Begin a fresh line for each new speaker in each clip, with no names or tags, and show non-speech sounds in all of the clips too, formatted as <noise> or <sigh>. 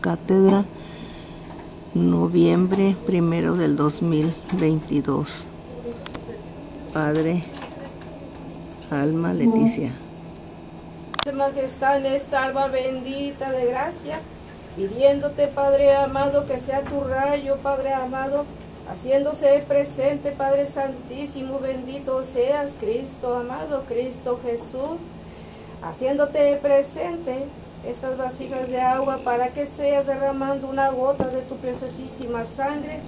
cátedra, noviembre primero del 2022. Padre, Alma Leticia.
De majestad en esta alba bendita de gracia, pidiéndote, Padre amado, que sea tu rayo, Padre amado, haciéndose presente, Padre Santísimo, bendito seas, Cristo amado, Cristo Jesús, haciéndote presente estas vasijas de agua para que seas derramando una gota de tu preciosísima sangre,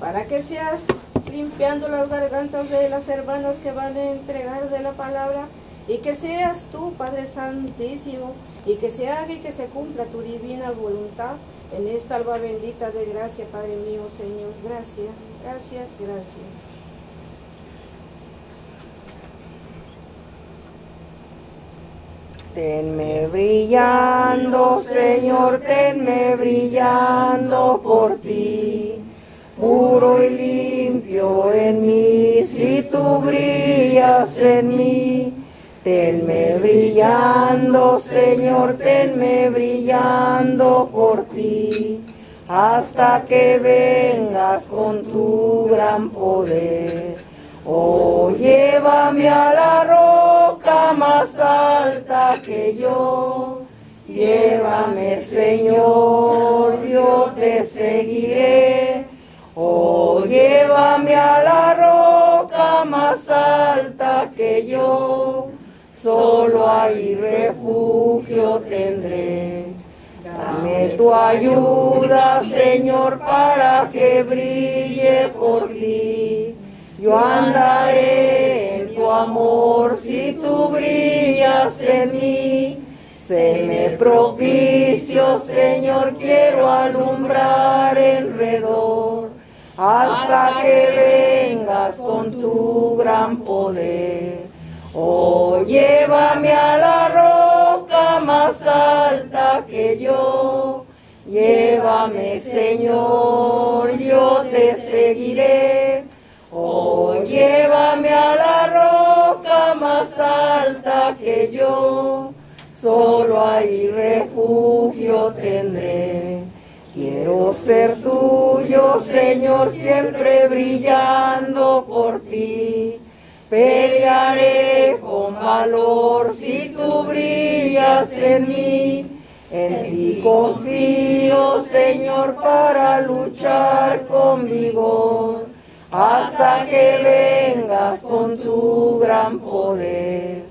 para que seas limpiando las gargantas de las hermanas que van a entregar de la palabra y que seas tú, Padre Santísimo, y que se haga y que se cumpla tu divina voluntad en esta alba bendita de gracia, Padre mío, Señor. Gracias, gracias, gracias.
Tenme brillando, Señor, tenme brillando por ti, puro y limpio en mí, si tú brillas en mí. Tenme brillando, Señor, tenme brillando por ti, hasta que vengas con tu gran poder. Oh, llévame a la roca más alta que yo. Llévame, Señor, yo te seguiré. Oh, llévame a la roca más alta que yo solo hay refugio tendré. Dame tu ayuda, Señor, para que brille por ti. Yo andaré en tu amor si tú brillas en mí. Se me propicio, Señor, quiero alumbrar enredor hasta que vengas con tu gran poder. Oh, llévame a la roca más alta que yo. Llévame, Señor, yo te seguiré. Oh, llévame a la roca más alta que yo. Solo ahí refugio tendré. Quiero ser tuyo, Señor, siempre brillando por ti. Pelearé con valor si tú brillas en mí. En ti confío, Señor, para luchar con vigor, hasta que vengas con tu gran poder.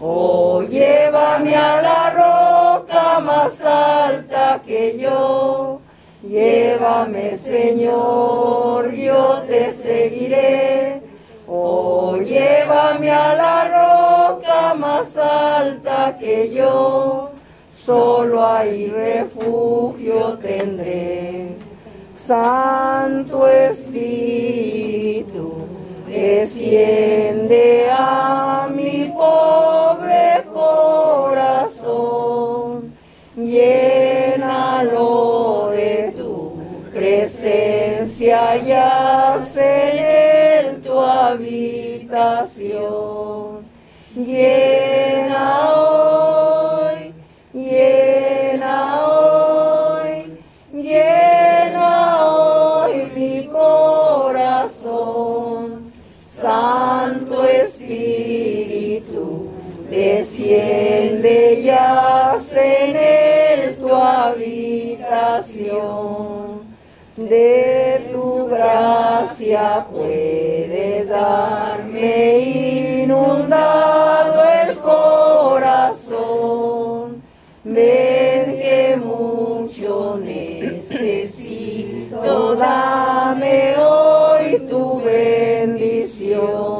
Oh, llévame a la roca más alta que yo. Llévame, Señor, yo te seguiré Oh, llévame a la roca más alta que yo, solo ahí refugio tendré. Santo Espíritu, desciende a mi pobre corazón, llénalo de tu presencia y en tu habitación. Llena de tu gracia puedes darme inundado el corazón. Ven que mucho necesito, dame hoy tu bendición.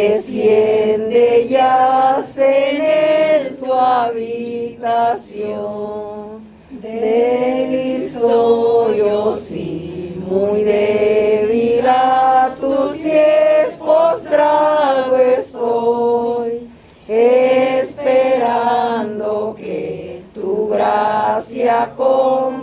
Desciende ya en tu habitación. Débil soy yo, sí, muy débil a tus pies postrado estoy, esperando que tu gracia con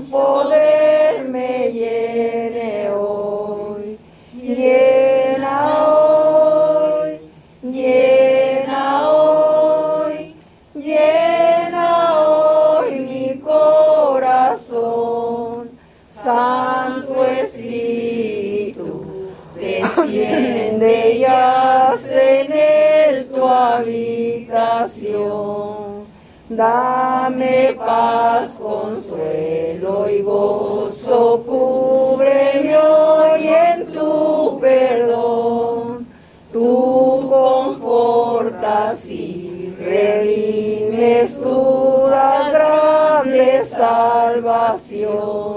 Dame paz, consuelo y gozo, cúbreme hoy en tu perdón. Tú confortas y redimes tu grande salvación.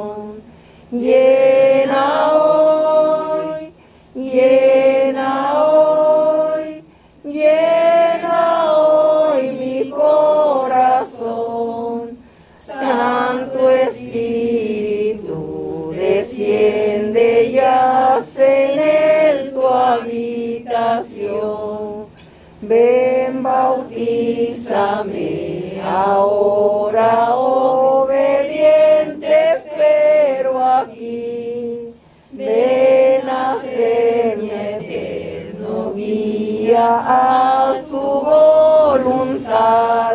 Bautízame ahora, obediente espero aquí. Ven a ser mi eterno guía a su voluntad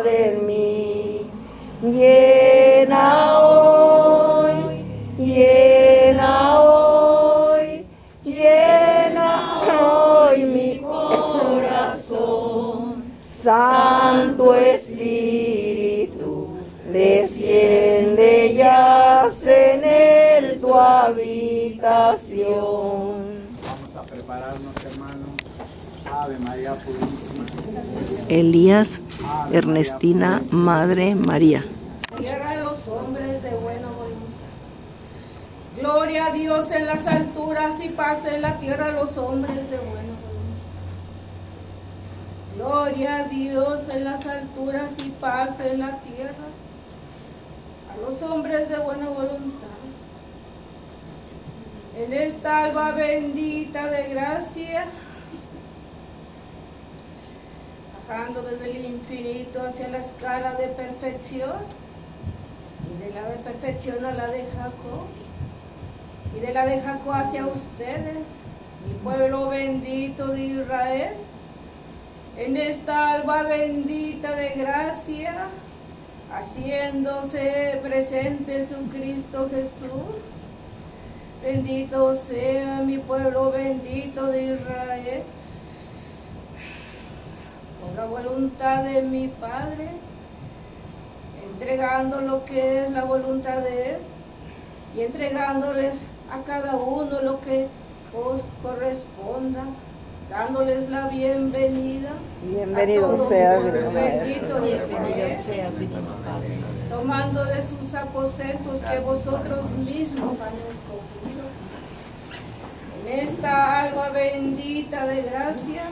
en mí. Llena habitación.
Vamos a prepararnos, hermanos. Ave María Purísima.
Elías Ernestina Madre María.
Tierra a los hombres de buena voluntad. Gloria a Dios en las alturas y paz en la tierra a los hombres de buena voluntad. Gloria a Dios en las alturas y paz en la tierra a los hombres de buena voluntad. En esta alba bendita de gracia, bajando desde el infinito hacia la escala de perfección, y de la de perfección a la de Jacob, y de la de Jacob hacia ustedes, mi pueblo bendito de Israel, en esta alba bendita de gracia, haciéndose presente su Cristo Jesús. Bendito sea mi pueblo bendito de Israel, con la voluntad de mi Padre entregando lo que es la voluntad de Él y entregándoles a cada uno lo que os corresponda, dándoles la bienvenida.
Bienvenido sea,
bendito Israel, tomando de sus aposentos que vosotros mismos han escogido. En esta alma bendita de gracia,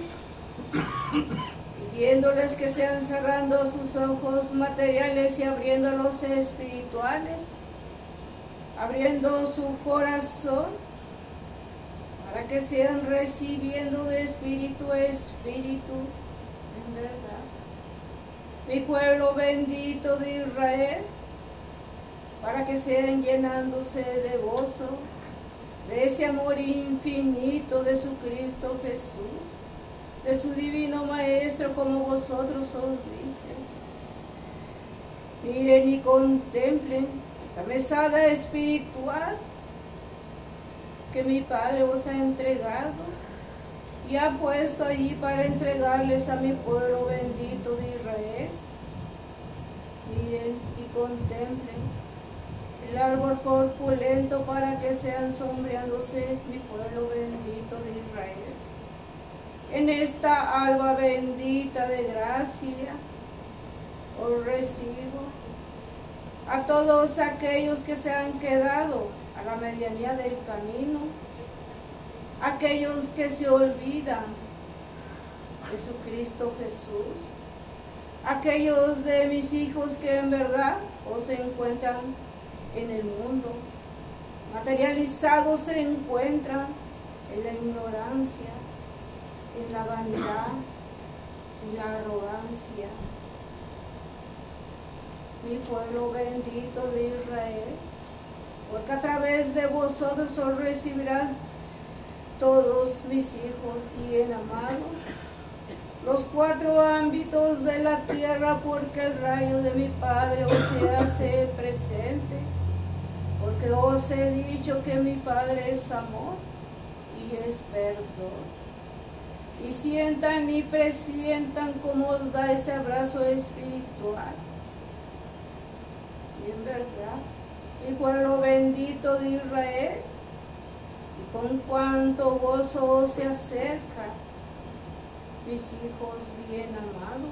pidiéndoles que sean cerrando sus ojos materiales y abriendo los espirituales, abriendo su corazón, para que sean recibiendo de espíritu a espíritu, en verdad. Mi pueblo bendito de Israel, para que sean llenándose de gozo, de ese amor infinito de su Cristo Jesús de su divino Maestro como vosotros os dice. Miren y contemplen la mesada espiritual que mi Padre os ha entregado y ha puesto allí para entregarles a mi pueblo bendito de Israel. Miren y contemplen el árbol corpulento para que sean sombreándose mi pueblo bendito de Israel. En esta alba bendita de gracia, os recibo. A todos aquellos que se han quedado a la medianía del camino, aquellos que se olvidan de su Cristo Jesús, aquellos de mis hijos que en verdad o se encuentran en el mundo, materializados se encuentran en la ignorancia, en la vanidad y la arrogancia. Mi pueblo bendito de porque a través de vosotros os recibirán todos mis hijos bien amados, los cuatro ámbitos de la tierra, porque el rayo de mi Padre os se hace presente, porque os he dicho que mi Padre es amor y es perdón. Y sientan y presientan como os da ese abrazo espiritual. Y en verdad, y lo bendito de Israel, y con cuánto gozo se acerca, mis hijos bien amados,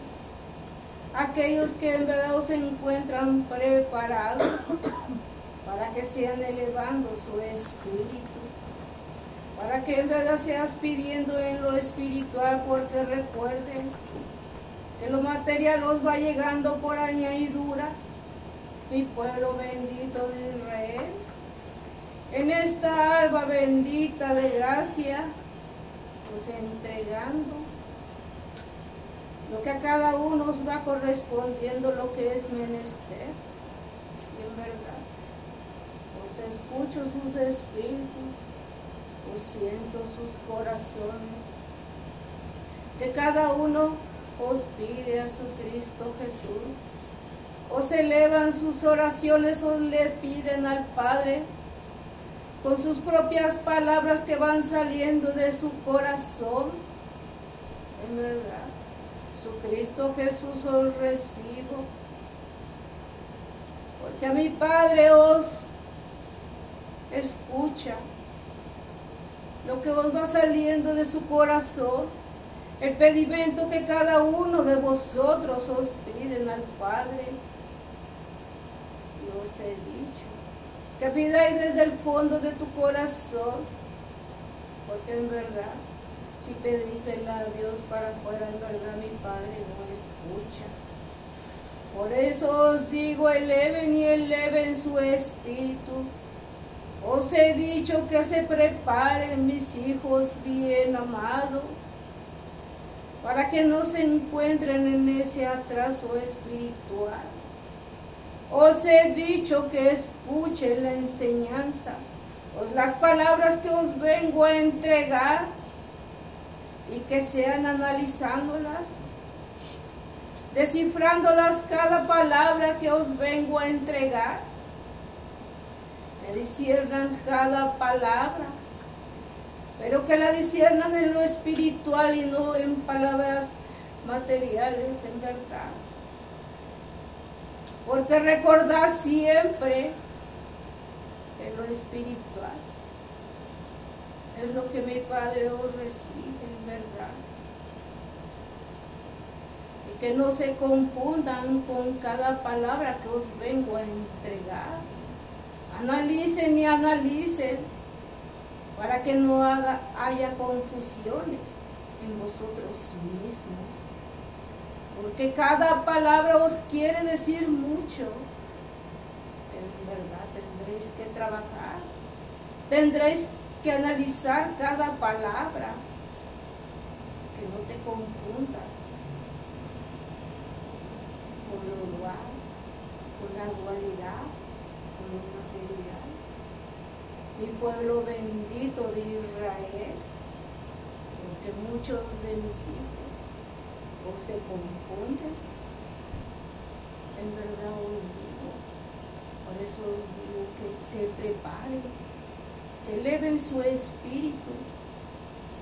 aquellos que en verdad se encuentran preparados para que sean elevando su espíritu, para que en verdad seas pidiendo en lo espiritual, porque recuerden que lo material os va llegando por añadidura, mi pueblo bendito de Israel. En esta alba bendita de gracia, pues entregando lo que a cada uno os va correspondiendo lo que es menester. Y en verdad, os escucho sus espíritus, os siento sus corazones, que cada uno os pide a su Cristo Jesús. Os elevan sus oraciones, os le piden al Padre. Con sus propias palabras que van saliendo de su corazón. En verdad, su Cristo Jesús os recibo, porque a mi Padre os escucha lo que os va saliendo de su corazón, el pedimento que cada uno de vosotros os piden al Padre os he dicho, que pidáis desde el fondo de tu corazón, porque en verdad, si pedís el labios para afuera, en verdad mi Padre no escucha. Por eso os digo, eleven y eleven su espíritu. Os he dicho que se preparen mis hijos bien amados, para que no se encuentren en ese atraso espiritual os he dicho que escuchen la enseñanza, os las palabras que os vengo a entregar y que sean analizándolas, descifrándolas cada palabra que os vengo a entregar. Me disciernan cada palabra, pero que la disciernan en lo espiritual y no en palabras materiales, en verdad. Porque recordad siempre que lo espiritual es lo que mi Padre os recibe, en verdad. Y que no se confundan con cada palabra que os vengo a entregar. Analicen y analicen para que no haya confusiones en vosotros mismos porque cada palabra os quiere decir mucho. En verdad tendréis que trabajar, tendréis que analizar cada palabra, que no te confundas con lo dual, con la dualidad, con lo material. Mi pueblo bendito de Israel, porque muchos de mis hijos o se confunden. En verdad os digo, por eso os digo que se preparen, que eleven su espíritu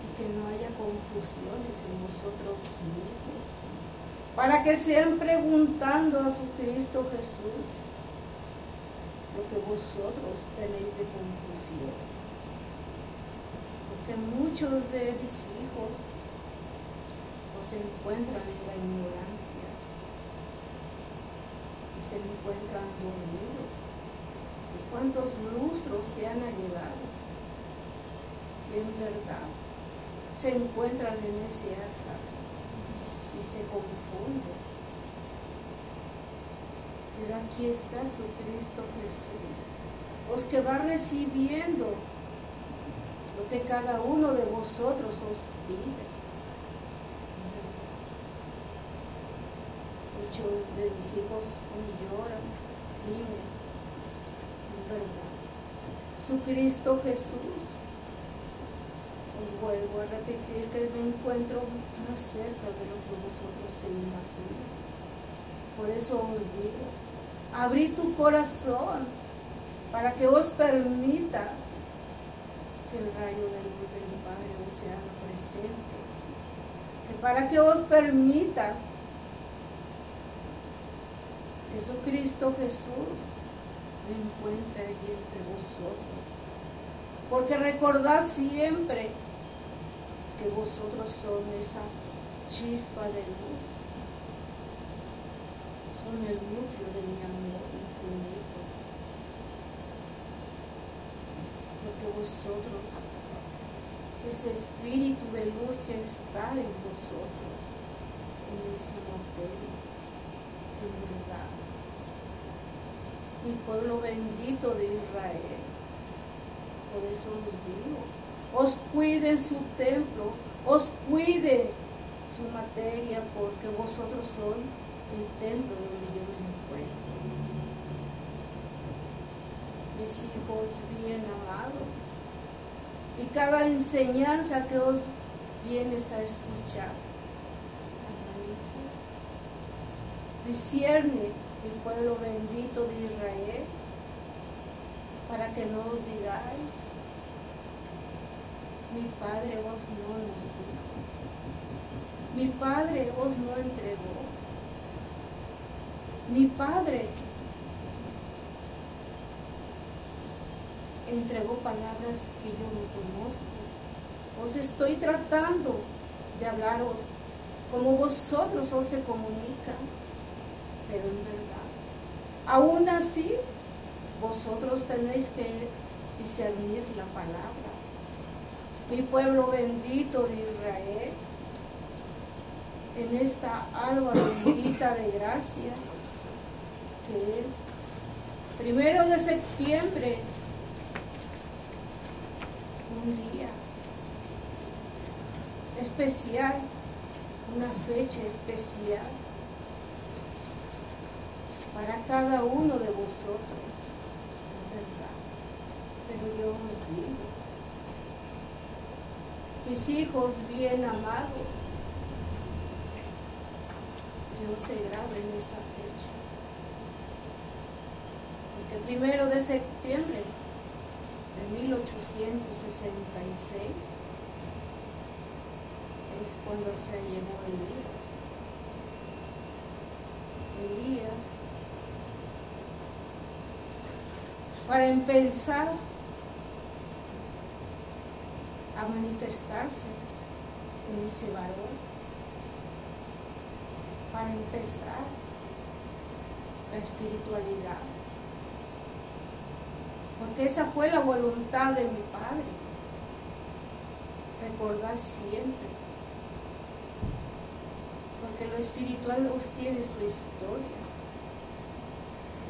y que no haya confusiones en vosotros mismos, para que sean preguntando a su Cristo Jesús lo que vosotros tenéis de confusión. Porque muchos de mis hijos se encuentran en la ignorancia y se encuentran dormidos. ¿Y cuántos lustros se han allegado? Y en verdad se encuentran en ese atraso y se confunden. Pero aquí está su Cristo Jesús, os que va recibiendo lo que cada uno de vosotros os pide. muchos de mis hijos lloran, gimen, verdad. Jesucristo Jesús. Os vuelvo a repetir que me encuentro más cerca de lo que vosotros se imaginan. Por eso os digo, abrí tu corazón para que os permita que el rayo de luz del Padre os sea presente. Que para que os permitas Jesucristo Jesús me encuentre allí entre vosotros. Porque recordad siempre que vosotros son esa chispa de luz. Son el núcleo de mi amor infinito. Porque vosotros, ese espíritu de luz que está en vosotros, en ese materia, en verdad. Mi pueblo bendito de Israel. Por eso os digo, os cuide su templo, os cuide su materia, porque vosotros sois el templo donde yo me encuentro. Mis hijos bien amados, y cada enseñanza que os vienes a escuchar, discierne el pueblo bendito de Israel, para que no os digáis, mi Padre os no nos dijo, mi Padre os no entregó, mi Padre entregó palabras que yo no conozco. Os estoy tratando de hablaros como vosotros os se comunican, pero en verdad. Aún así, vosotros tenéis que discernir la palabra. Mi pueblo bendito de Israel, en esta alba bendita de gracia, que es primero de septiembre, un día especial, una fecha especial para cada uno de vosotros, ¿verdad? Pero yo os digo, mis hijos bien amados, Dios se graba en esa fecha. Porque primero de septiembre de 1866 es cuando se llevó Elías. Elías para empezar a manifestarse en ese varón, para empezar la espiritualidad, porque esa fue la voluntad de mi Padre, recordar siempre, porque lo espiritual os tiene su historia.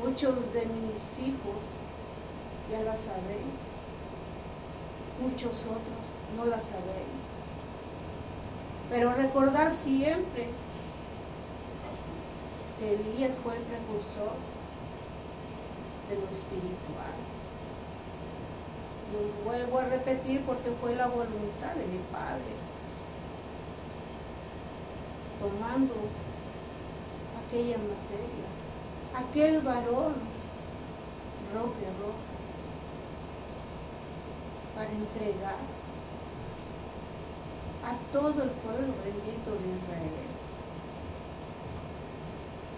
Muchos de mis hijos ya la sabéis. Muchos otros no la sabéis. Pero recordad siempre que Elías fue el precursor de lo espiritual. Y os vuelvo a repetir porque fue la voluntad de mi Padre. Tomando aquella materia, aquel varón, roque rojo, para entregar a todo el pueblo bendito de Israel,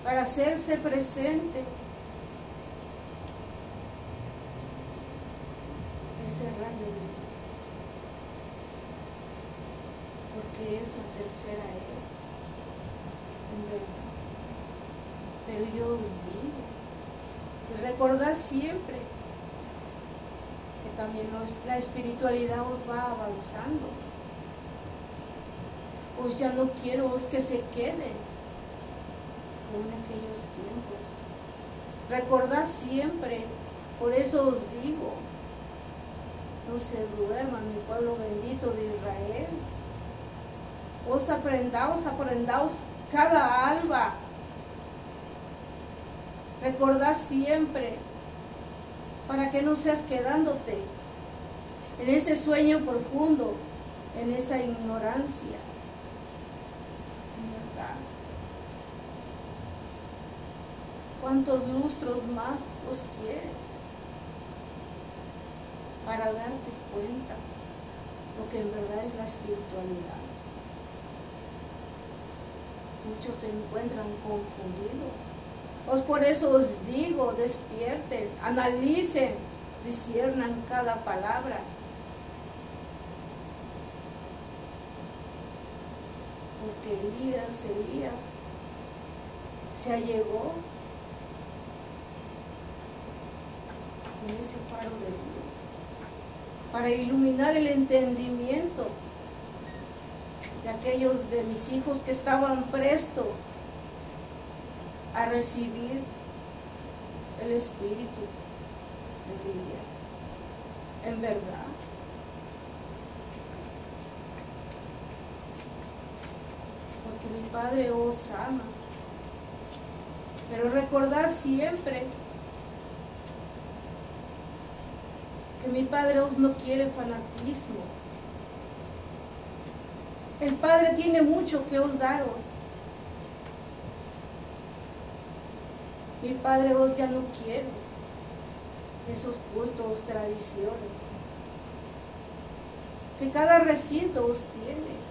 para hacerse presente ese rayo de luz, porque es la tercera era, en verdad. Pero yo os digo, recordad siempre que también la espiritualidad os va avanzando. Os ya no quiero os que se queden en aquellos tiempos. Recordad siempre, por eso os digo, no se duerman, mi pueblo bendito de Israel. Os aprendaos, aprendaos cada alba. Recordad siempre para que no seas quedándote en ese sueño profundo, en esa ignorancia. ¿Cuántos lustros más los quieres? Para darte cuenta lo que en verdad es la espiritualidad. Muchos se encuentran confundidos. Pues por eso os digo, despierten, analicen, disciernan cada palabra. Porque Elías, Elías, se allegó con ese faro de luz para iluminar el entendimiento de aquellos de mis hijos que estaban prestos a recibir el Espíritu de. En verdad. Porque mi Padre os ama. Pero recordad siempre que mi Padre os no quiere fanatismo. El Padre tiene mucho que os daros. Mi Padre os ya no quiere esos cultos, tradiciones, que cada recinto os tiene.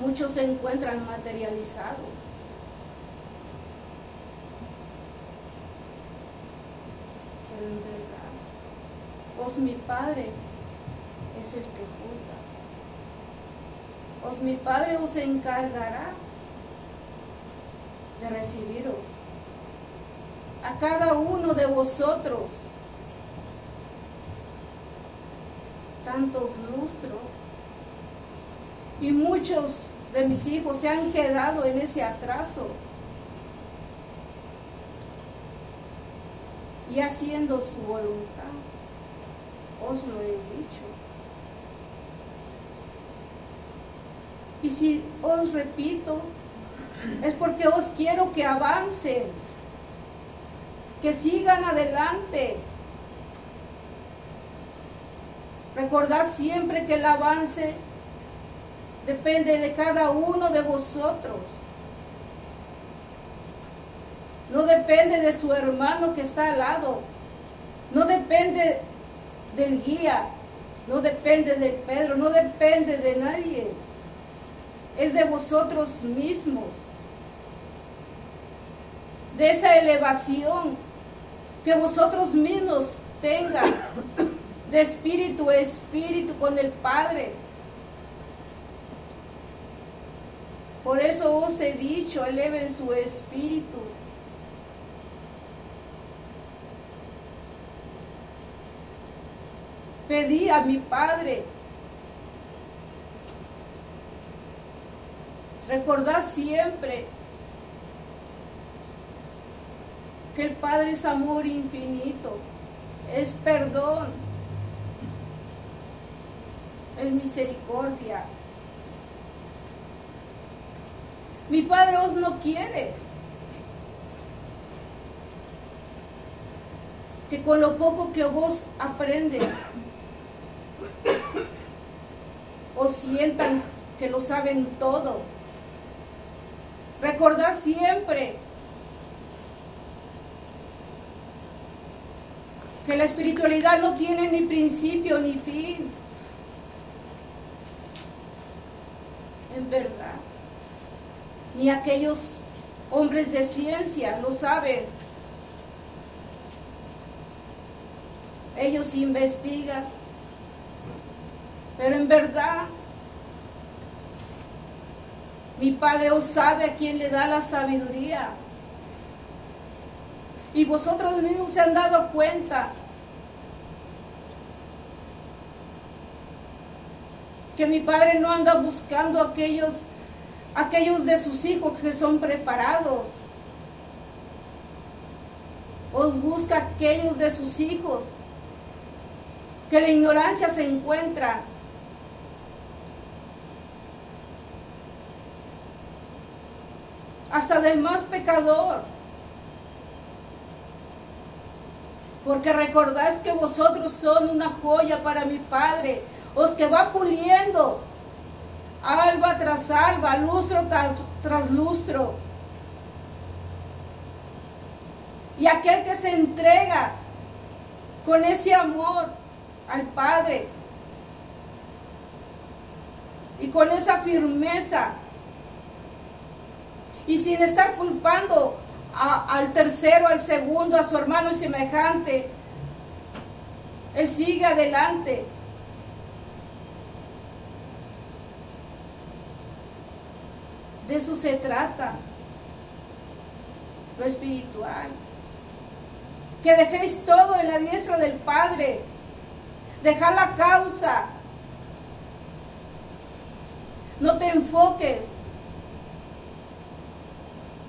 Muchos se encuentran materializados. Os mi Padre es el que juzga. Os mi Padre os encargará de recibiros a cada uno de vosotros tantos lustros y muchos de mis hijos se han quedado en ese atraso y haciendo su voluntad. Os lo he dicho. Y si os repito, es porque os quiero que avancen, que sigan adelante. Recordad siempre que el avance depende de cada uno de vosotros. No depende de su hermano que está al lado. No depende del guía. No depende de Pedro. No depende de nadie. Es de vosotros mismos. De esa elevación que vosotros mismos tengan <coughs> de espíritu a espíritu con el Padre. Por eso os he dicho, eleven su espíritu. Pedí a mi Padre. Recordad siempre que el Padre es amor infinito, es perdón, es misericordia. Mi Padre os no quiere que con lo poco que vos aprenden os sientan que lo saben todo. Recordad siempre que la espiritualidad no tiene ni principio ni fin. En verdad. Ni aquellos hombres de ciencia lo saben. Ellos investigan. Pero en verdad, mi Padre os sabe a quién le da la sabiduría. Y vosotros mismos se han dado cuenta que mi padre no anda buscando aquellos, aquellos de sus hijos que son preparados. Os busca aquellos de sus hijos que la ignorancia se encuentra. Hasta del más pecador. Porque recordáis que vosotros son una joya para mi Padre, os que va puliendo alba tras alba, lustro tras, tras lustro. Y aquel que se entrega con ese amor al Padre y con esa firmeza y sin estar culpando al tercero, al segundo, a su hermano semejante. Él sigue adelante. De eso se trata. Lo espiritual. Que dejéis todo en la diestra del Padre. Dejar la causa. No te enfoques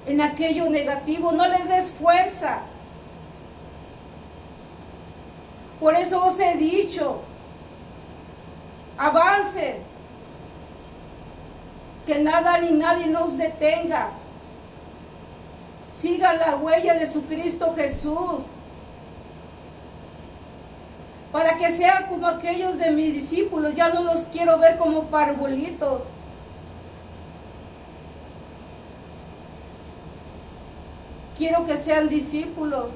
en aquello negativo, no le des fuerza. Por eso os he dicho, avance, que nada ni nadie nos detenga. Siga la huella de su Cristo Jesús. Para que sean como aquellos de mis discípulos, ya no los quiero ver como parvulitos Quiero que sean discípulos.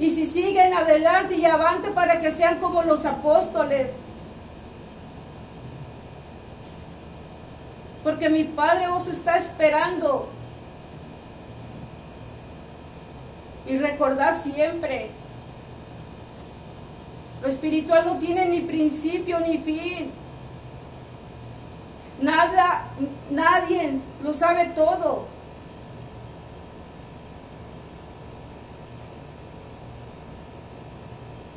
Y si siguen adelante y avante para que sean como los apóstoles. Porque mi Padre os está esperando. Y recordad siempre, lo espiritual no tiene ni principio ni fin. Nada, nadie lo sabe todo.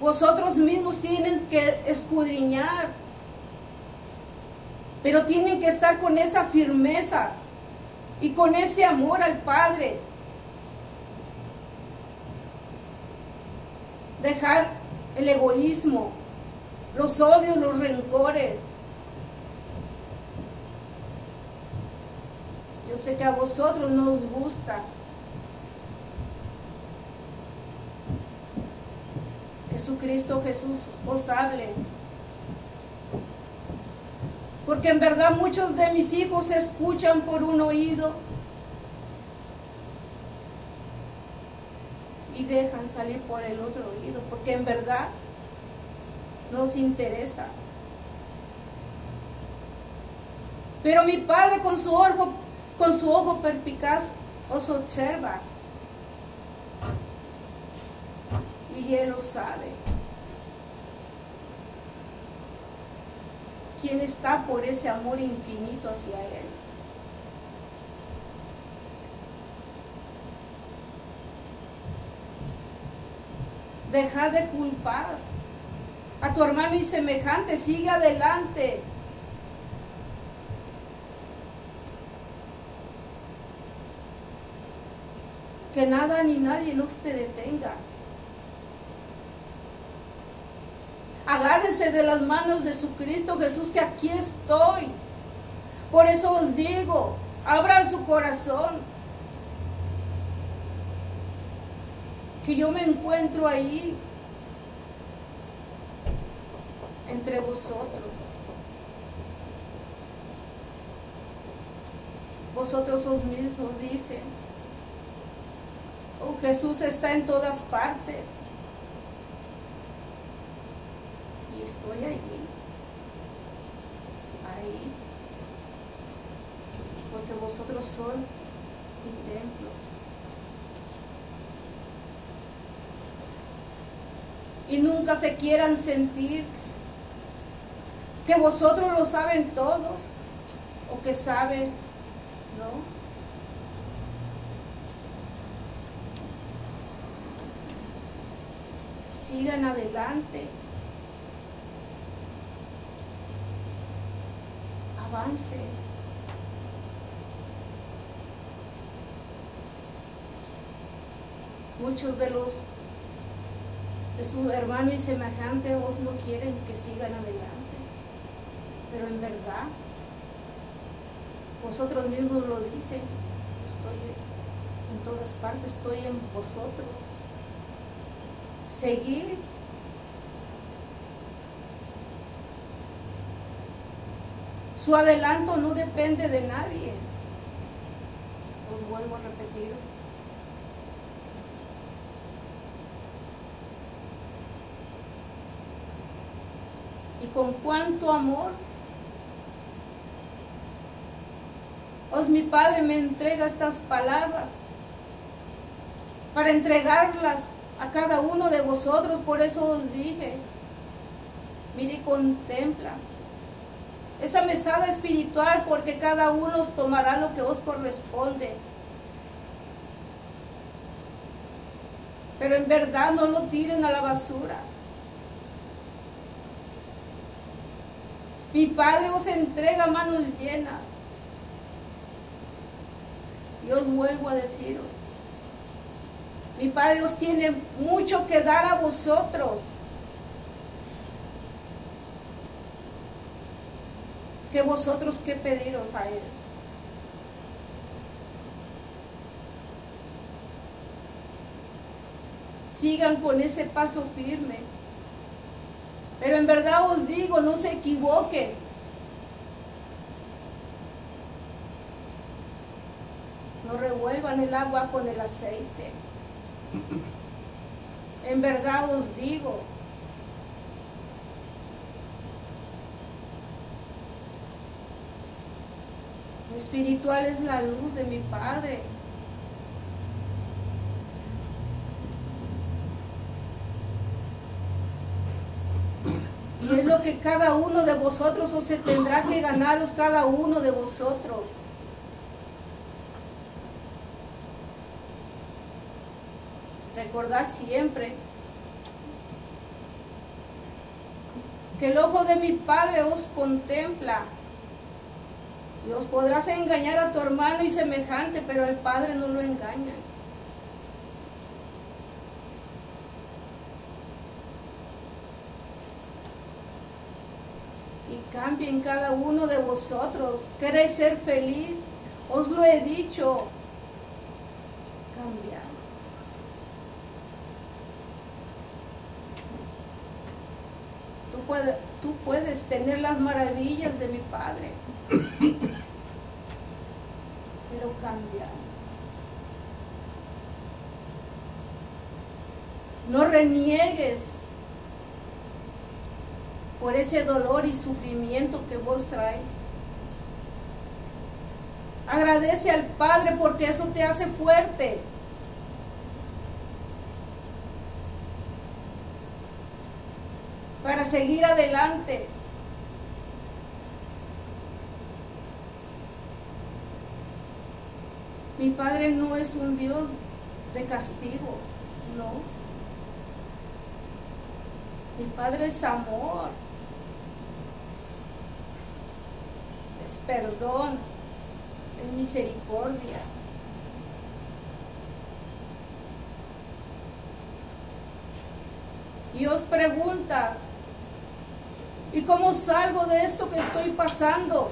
Vosotros mismos tienen que escudriñar, pero tienen que estar con esa firmeza y con ese amor al Padre. Dejar el egoísmo, los odios, los rencores. Yo sé que a vosotros no os gusta Jesucristo Jesús os hable. Porque en verdad muchos de mis hijos escuchan por un oído y dejan salir por el otro oído, porque en verdad nos interesa. Pero mi padre con su ojo, con su ojo perpicaz os observa y Él lo sabe. ¿Quién está por ese amor infinito hacia Él? Deja de culpar a tu hermano y semejante, sigue adelante. Que nada ni nadie no te detenga. Agárrense de las manos de su Cristo Jesús, que aquí estoy. Por eso os digo, abran su corazón. Que yo me encuentro ahí entre vosotros. Vosotros os mismos dicen, oh Jesús está en todas partes. Estoy ahí, ahí, porque vosotros sois mi templo. Y nunca se quieran sentir que vosotros lo saben todo o que saben, ¿no? sigan adelante. Avance. Muchos de los de su hermano y semejante vos no quieren que sigan adelante, pero en verdad vosotros mismos lo dicen, estoy en todas partes, estoy en vosotros. seguir. Su adelanto no depende de nadie. Os vuelvo a repetir. Y con cuánto amor os mi Padre me entrega estas palabras para entregarlas a cada uno de vosotros. Por eso os dije, mire y contempla esa mesada espiritual porque cada uno os tomará lo que os corresponde. Pero en verdad no lo tiren a la basura. Mi Padre os entrega manos llenas. Y os vuelvo a deciros, mi Padre os tiene mucho que dar a vosotros. Que vosotros que pediros a Él. Sigan con ese paso firme. Pero en verdad os digo, no se equivoquen. No revuelvan el agua con el aceite. En verdad os digo, espiritual es la luz de mi Padre. Y es lo que cada uno de vosotros o se tendrá que ganaros cada uno de vosotros. Recordad siempre que el ojo de mi Padre os contempla. Y os podrás engañar a tu hermano y semejante, pero el Padre no lo engaña. Y cambien cada uno de vosotros. ¿Queréis ser feliz? Os lo he dicho. Cambiar. Tú puedes, tú puedes tener las maravillas de mi Padre, No reniegues por ese dolor y sufrimiento que vos traes. Agradece al Padre porque eso te hace fuerte. para seguir adelante. Mi Padre no es un Dios de castigo, no. Mi Padre es amor, es perdón, es misericordia. Y os preguntas, ¿Y cómo salgo de esto que estoy pasando?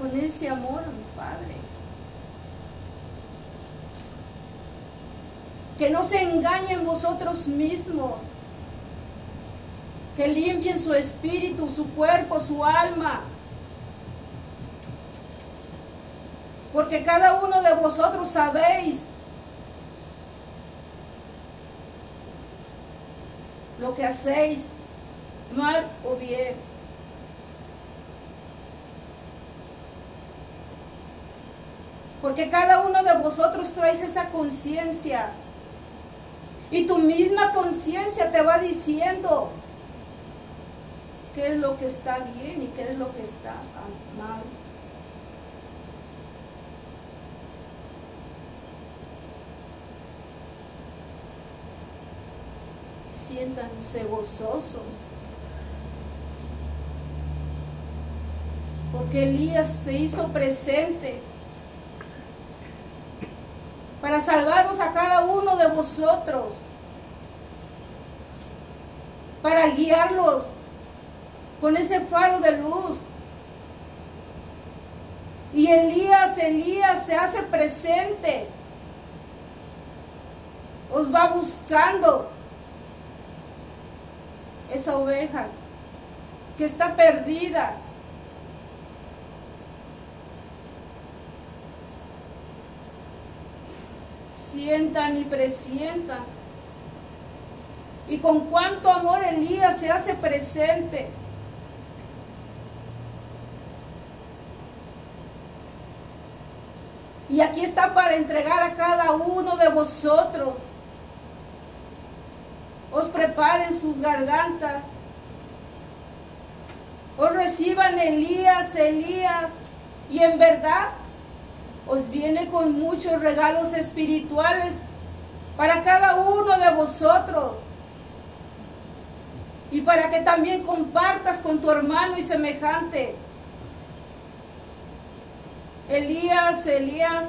Con ese amor a mi Padre. Que no se engañen vosotros mismos. Que limpien su espíritu, su cuerpo, su alma. Porque cada uno de vosotros sabéis lo que hacéis, mal o bien. Porque cada uno de vosotros traes esa conciencia. Y tu misma conciencia te va diciendo qué es lo que está bien y qué es lo que está mal. siéntanse gozosos. Porque Elías se hizo presente salvaros a cada uno de vosotros, para guiarlos con ese faro de luz. Y Elías, Elías se hace presente os va buscando esa oveja que está perdida. Sientan y presientan. Y con cuánto amor Elías se hace presente. Y aquí está para entregar a cada uno de vosotros. Os preparen sus gargantas. Os reciban Elías, Elías. Y en verdad os viene con muchos regalos espirituales para cada uno de vosotros. Y para que también compartas con tu hermano y semejante. Elías, Elías,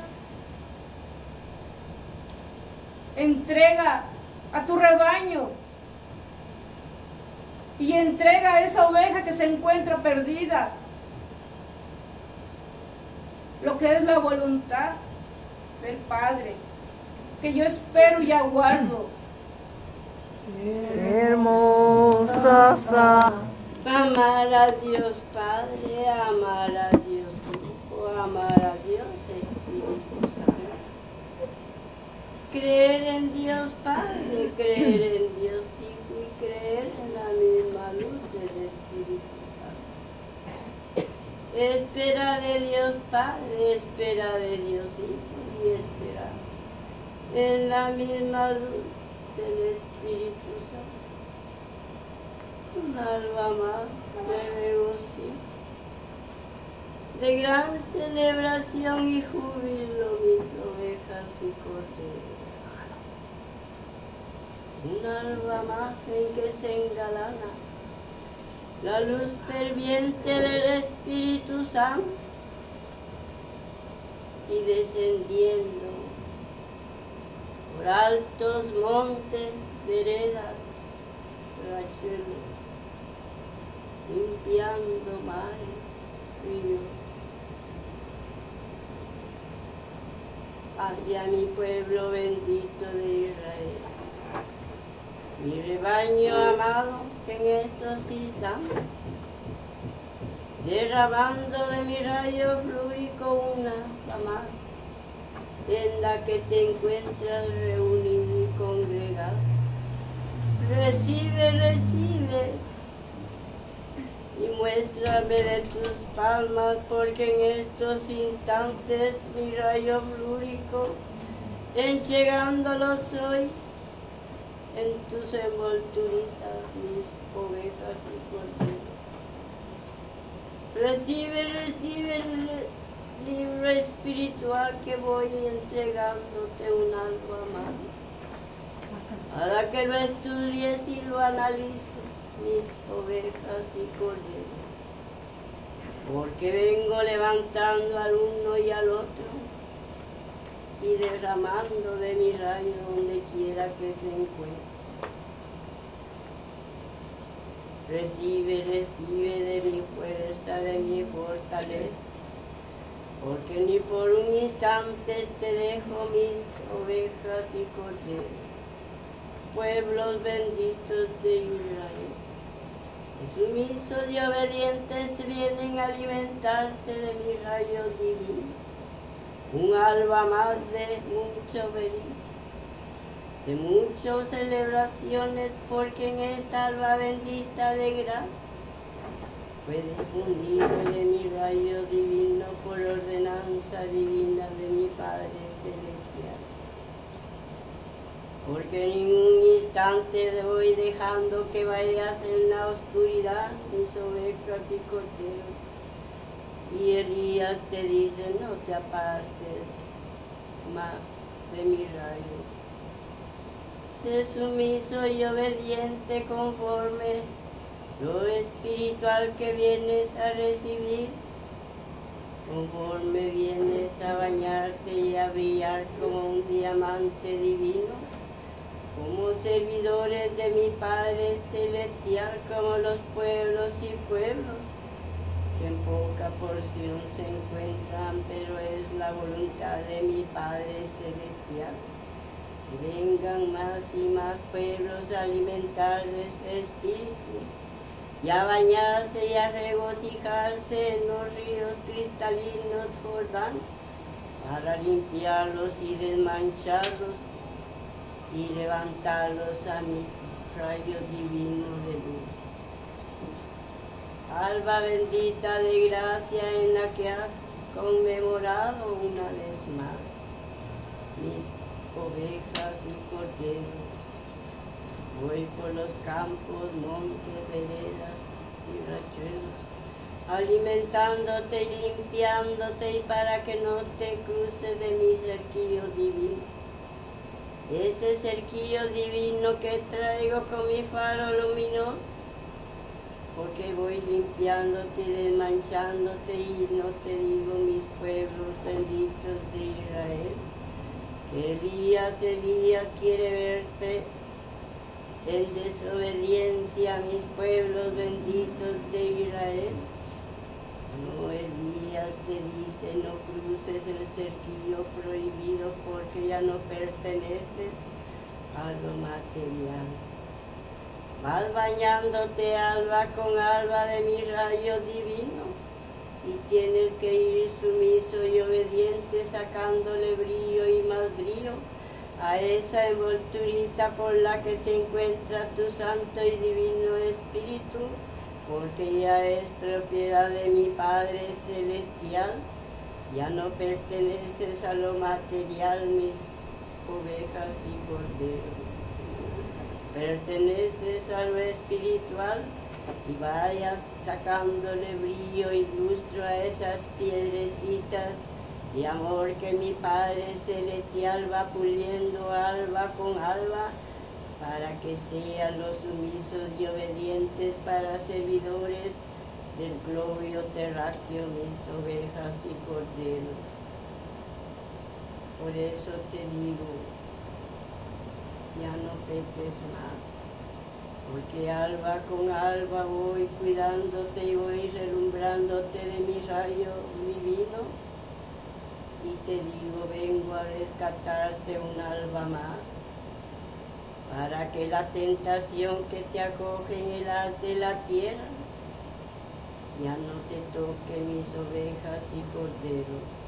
entrega a tu rebaño y entrega a esa oveja que se encuentra perdida lo que es la voluntad del Padre, que yo espero y aguardo.
hermosa.
Amar a Dios Padre, amar a Dios Hijo, amar a Dios Espíritu Santo. Creer en Dios Padre, creer en Dios Hijo y creer en la misma luz del Espíritu Santo. Espera de Dios Padre, espera de Dios Hijo y espera en la misma luz del Espíritu Santo un alma más de regocijo, de gran celebración y júbilo mis ovejas y corderos. Un alma más en que se engalana la luz ferviente del Espíritu Santo y descendiendo por altos montes, veredas, rachuelos, limpiando mares, ríos, hacia mi pueblo bendito de Israel. Mi rebaño amado en estos instantes, derramando de mi rayo flúrico una fama en la que te encuentras reunido y congregado. Recibe, recibe y muéstrame de tus palmas, porque en estos instantes mi rayo flúrico, entregándolo soy en tus envolturitas, mis ovejas y corderos. Recibe, recibe el libro espiritual que voy entregándote un alma amado, para que lo estudies y lo analices mis ovejas y corderos, porque vengo levantando al uno y al otro y derramando de mi rayo que se encuentre. Recibe, recibe de mi fuerza, de mi fortaleza, porque ni por un instante te dejo mis ovejas y corderos, pueblos benditos de Israel sumisos y obedientes vienen a alimentarse de mi rayo divino. Un alba más de mucho brillo, de muchas celebraciones, porque en esta alba bendita de gran fue difundido de mi rayo divino por ordenanza divina de mi Padre Celestial porque en ningún instante voy dejando que vayas en la oscuridad, mis ovejas corderos. Y Elías te dice, no te apartes más de mi rayo. Sé sumiso y obediente conforme lo espiritual que vienes a recibir, conforme vienes a bañarte y a brillar como un diamante divino como servidores de mi Padre Celestial, como los pueblos y pueblos, que en poca porción se encuentran, pero es la voluntad de mi Padre Celestial, vengan más y más pueblos a alimentar de su espíritu y a bañarse y a regocijarse en los ríos cristalinos Jordán para limpiarlos y desmancharlos y levantarlos a mi rayo divino de luz. Alba bendita de gracia en la que has conmemorado una vez más mis ovejas y corderos. Voy por los campos, montes, veredas y rachuelos, alimentándote y limpiándote y para que no te cruces de mi cerquillo divino. Ese cerquillo divino que traigo con mi faro luminoso porque voy limpiándote y desmanchándote y no te digo mis pueblos benditos de Israel, Elías, Elías quiere verte en desobediencia a mis pueblos benditos de Israel. No, Elías te dice, no cruces el cerquillo prohibido porque ya no perteneces a lo material. Vas bañándote alba con alba de mi rayo divino y tienes que ir sumiso y obediente sacándole brillo y más brillo a esa envolturita por la que te encuentra tu santo y divino espíritu, porque ya es propiedad de mi Padre celestial, ya no perteneces a lo material, mis ovejas y corderos. Perteneces a lo espiritual y vayas sacándole brillo y lustro a esas piedrecitas de amor que mi Padre Celestial va puliendo alba con alba para que sean los sumisos y obedientes para servidores del globio terráqueo, mis ovejas y corderos. Por eso te digo, ya no peques más. Porque alba con alba voy cuidándote y voy relumbrándote de mi rayo divino. Y te digo, vengo a rescatarte un alba más. Para que la tentación que te acoge en el haz de la tierra ya no te toque mis ovejas y corderos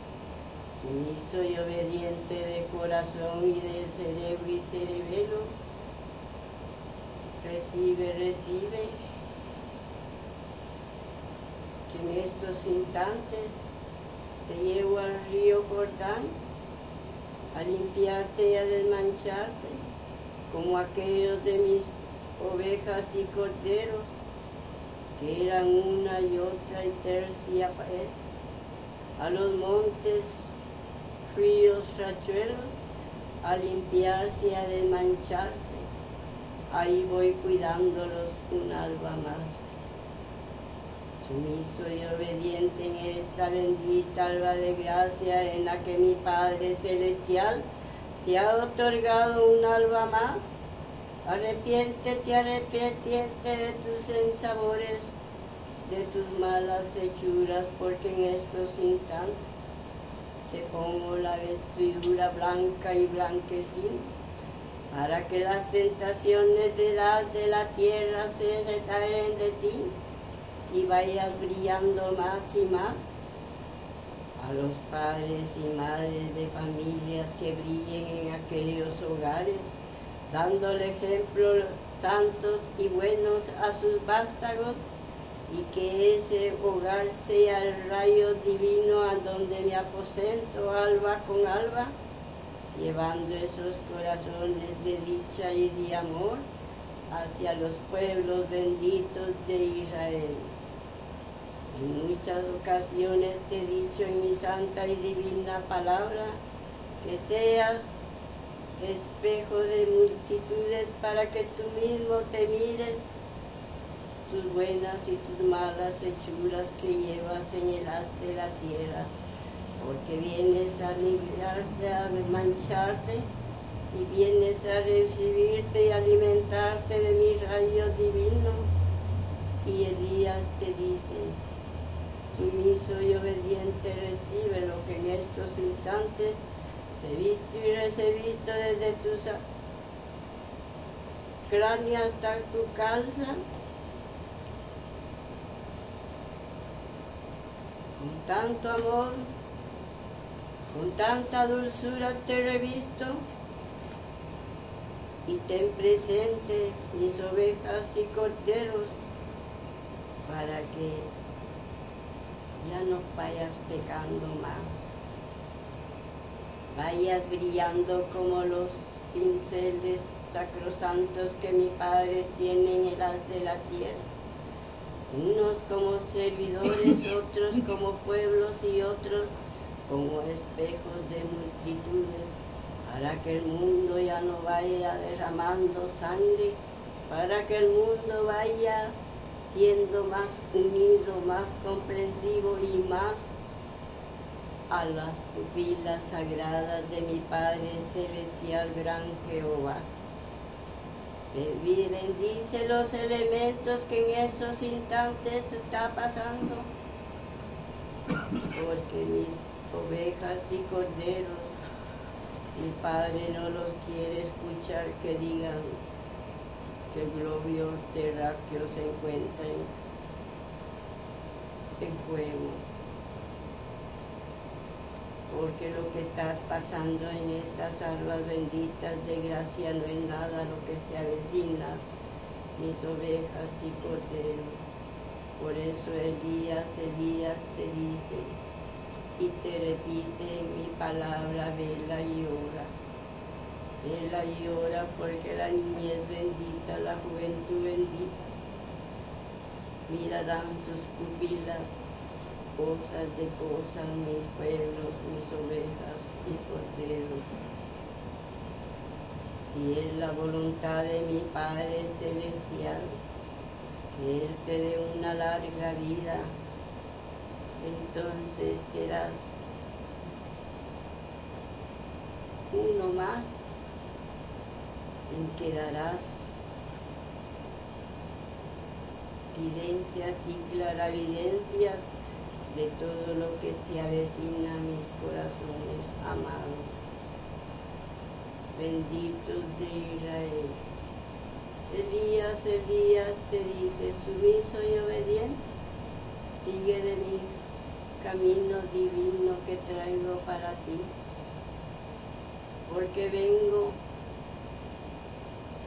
sumiso y obediente de corazón y de cerebro y cerebelo. Recibe, recibe. Que en estos instantes te llevo al río Jordán a limpiarte y a desmancharte, como aquellos de mis ovejas y corderos, que eran una y otra y tercia pared, a los montes fríos rachuelos a limpiarse y a desmancharse. Ahí voy cuidándolos un alba más. Sumiso y obediente en esta bendita alba de gracia en la que mi Padre Celestial te ha otorgado un alba más. Arrepiéntete, arrepiéntete de tus ensabores, de tus malas hechuras, porque en estos instantes te pongo la vestidura blanca y blanquecina, para que las tentaciones de edad de la tierra se retraen de ti y vayas brillando más y más. A los padres y madres de familias que brillen en aquellos hogares, dándole ejemplos santos y buenos a sus vástagos y que ese hogar sea el rayo divino a donde me aposento alba con alba, llevando esos corazones de dicha y de amor hacia los pueblos benditos de Israel. En muchas ocasiones te he dicho en mi santa y divina palabra que seas espejo de multitudes para que tú mismo te mires tus buenas y tus malas hechuras que llevas en el haz de la tierra, porque vienes a limpiarte, a mancharte, y vienes a recibirte y alimentarte de mi rayo divino. Y Elías te dice, sumiso y obediente recibe lo que en estos instantes Te he visto y recibiste desde tu cráneo hasta tu calza. Con tanto amor, con tanta dulzura te he revisto y ten presente mis ovejas y corderos para que ya no vayas pecando más. Vayas brillando como los pinceles sacrosantos que mi Padre tiene en el haz de la tierra. Unos como servidores, <coughs> otros como pueblos y otros como espejos de multitudes, para que el mundo ya no vaya derramando sangre, para que el mundo vaya siendo más unido, más comprensivo y más a las pupilas sagradas de mi Padre Celestial Gran Jehová. Bendice los elementos que en estos instantes está pasando, porque mis ovejas y corderos, mi Padre no los quiere escuchar que digan que el globio terráqueo se encuentra en juego porque lo que estás pasando en estas aguas benditas de gracia no es nada lo que se avecina, mis ovejas y corderos. Por eso Elías, Elías te dice y te repite mi palabra, vela y ora. Vela y ora porque la niñez bendita, la juventud bendita, mirarán sus pupilas cosas de cosas, mis pueblos, mis ovejas y corderos. Si es la voluntad de mi Padre Celestial, que Él te dé una larga vida, entonces serás uno más en que darás evidencias y claravidencias de todo lo que se avecina a mis corazones amados. Benditos de Israel. Elías, Elías te dice, sumiso y obediente, sigue de mi camino divino que traigo para ti, porque vengo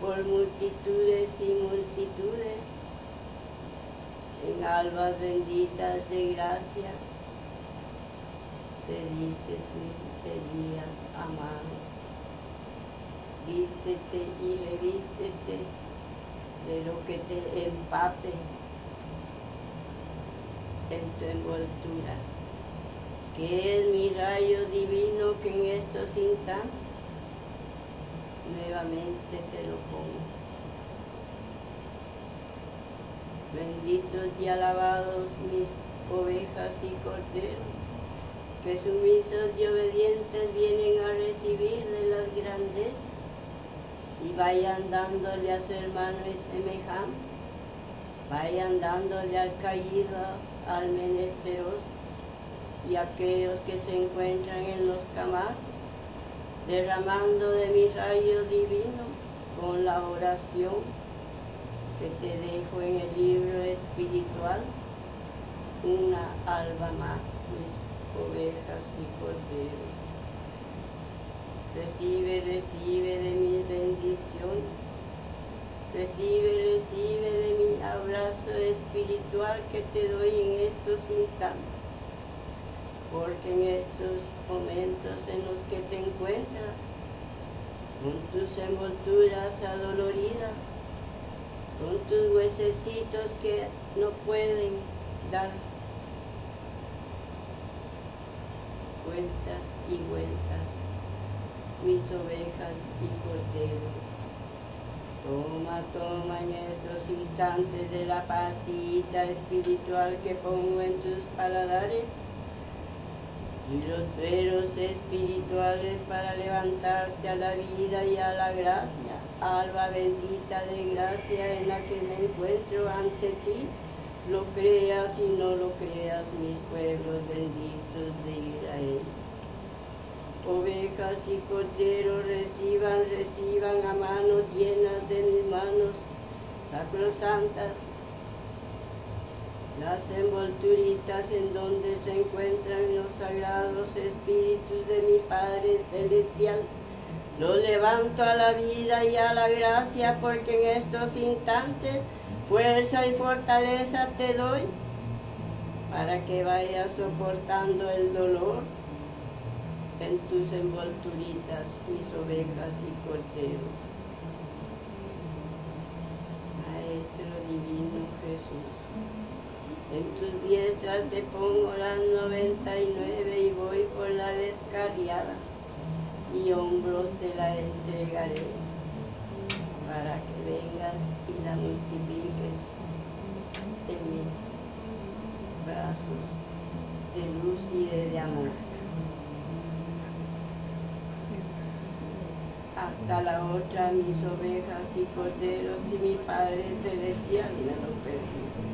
por multitudes y multitudes en albas benditas de gracia, te dice tú, Elías amado, vístete y revístete de lo que te empape en tu envoltura, que es mi rayo divino que en estos instantes nuevamente te lo pongo. Benditos y alabados mis ovejas y corderos, que sumisos y obedientes vienen a recibir de las grandezas y vayan dándole a su hermano y semejante, vayan dándole al caído, al menesteroso y aquellos que se encuentran en los camados, derramando de mi rayo divino con la oración que te dejo en el libro espiritual una alba más, mis ovejas y corderos. Recibe, recibe de mi bendición, recibe, recibe de mi abrazo espiritual que te doy en estos instantes, porque en estos momentos en los que te encuentras, con tus envolturas adoloridas, con tus huesecitos que no pueden dar vueltas y vueltas, mis ovejas y corderos. Toma, toma en estos instantes de la pastillita espiritual que pongo en tus paladares y los veros espirituales para levantarte a la vida y a la gracia alba bendita de gracia en la que me encuentro ante ti, lo creas y no lo creas, mis pueblos benditos de Israel.
Ovejas y corderos reciban, reciban a manos llenas de mis manos sacrosantas las envolturitas en donde se encuentran los sagrados espíritus de mi Padre Celestial. Los levanto a la vida y a la gracia porque en estos instantes fuerza y fortaleza te doy para que vayas soportando el dolor en tus envolturitas, mis ovejas y corderos. Maestro Divino Jesús. En tus diestras te pongo las 99 y voy por la descarriada y hombros te la entregaré para que vengas y la multipliques en mis brazos de luz y de, amor. Hasta la otra mis ovejas y corderos y mi Padre Celestial me lo permite.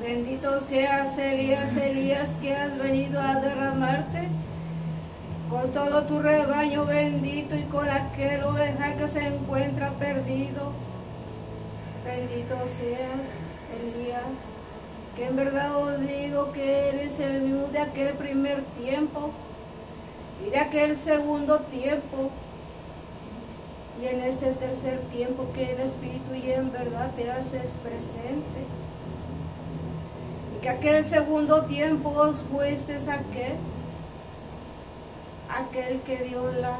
Bendito seas, Elías, Elías, que has venido a derramarte con todo tu rebaño bendito y con aquel oveja que se encuentra perdido. Bendito seas, Elías, que en verdad os digo que eres el mismo de aquel primer tiempo y de aquel segundo tiempo. Y en este tercer tiempo que el Espíritu y en verdad te haces presente. Y que aquel segundo tiempo os fuestes aquel, aquel que dio la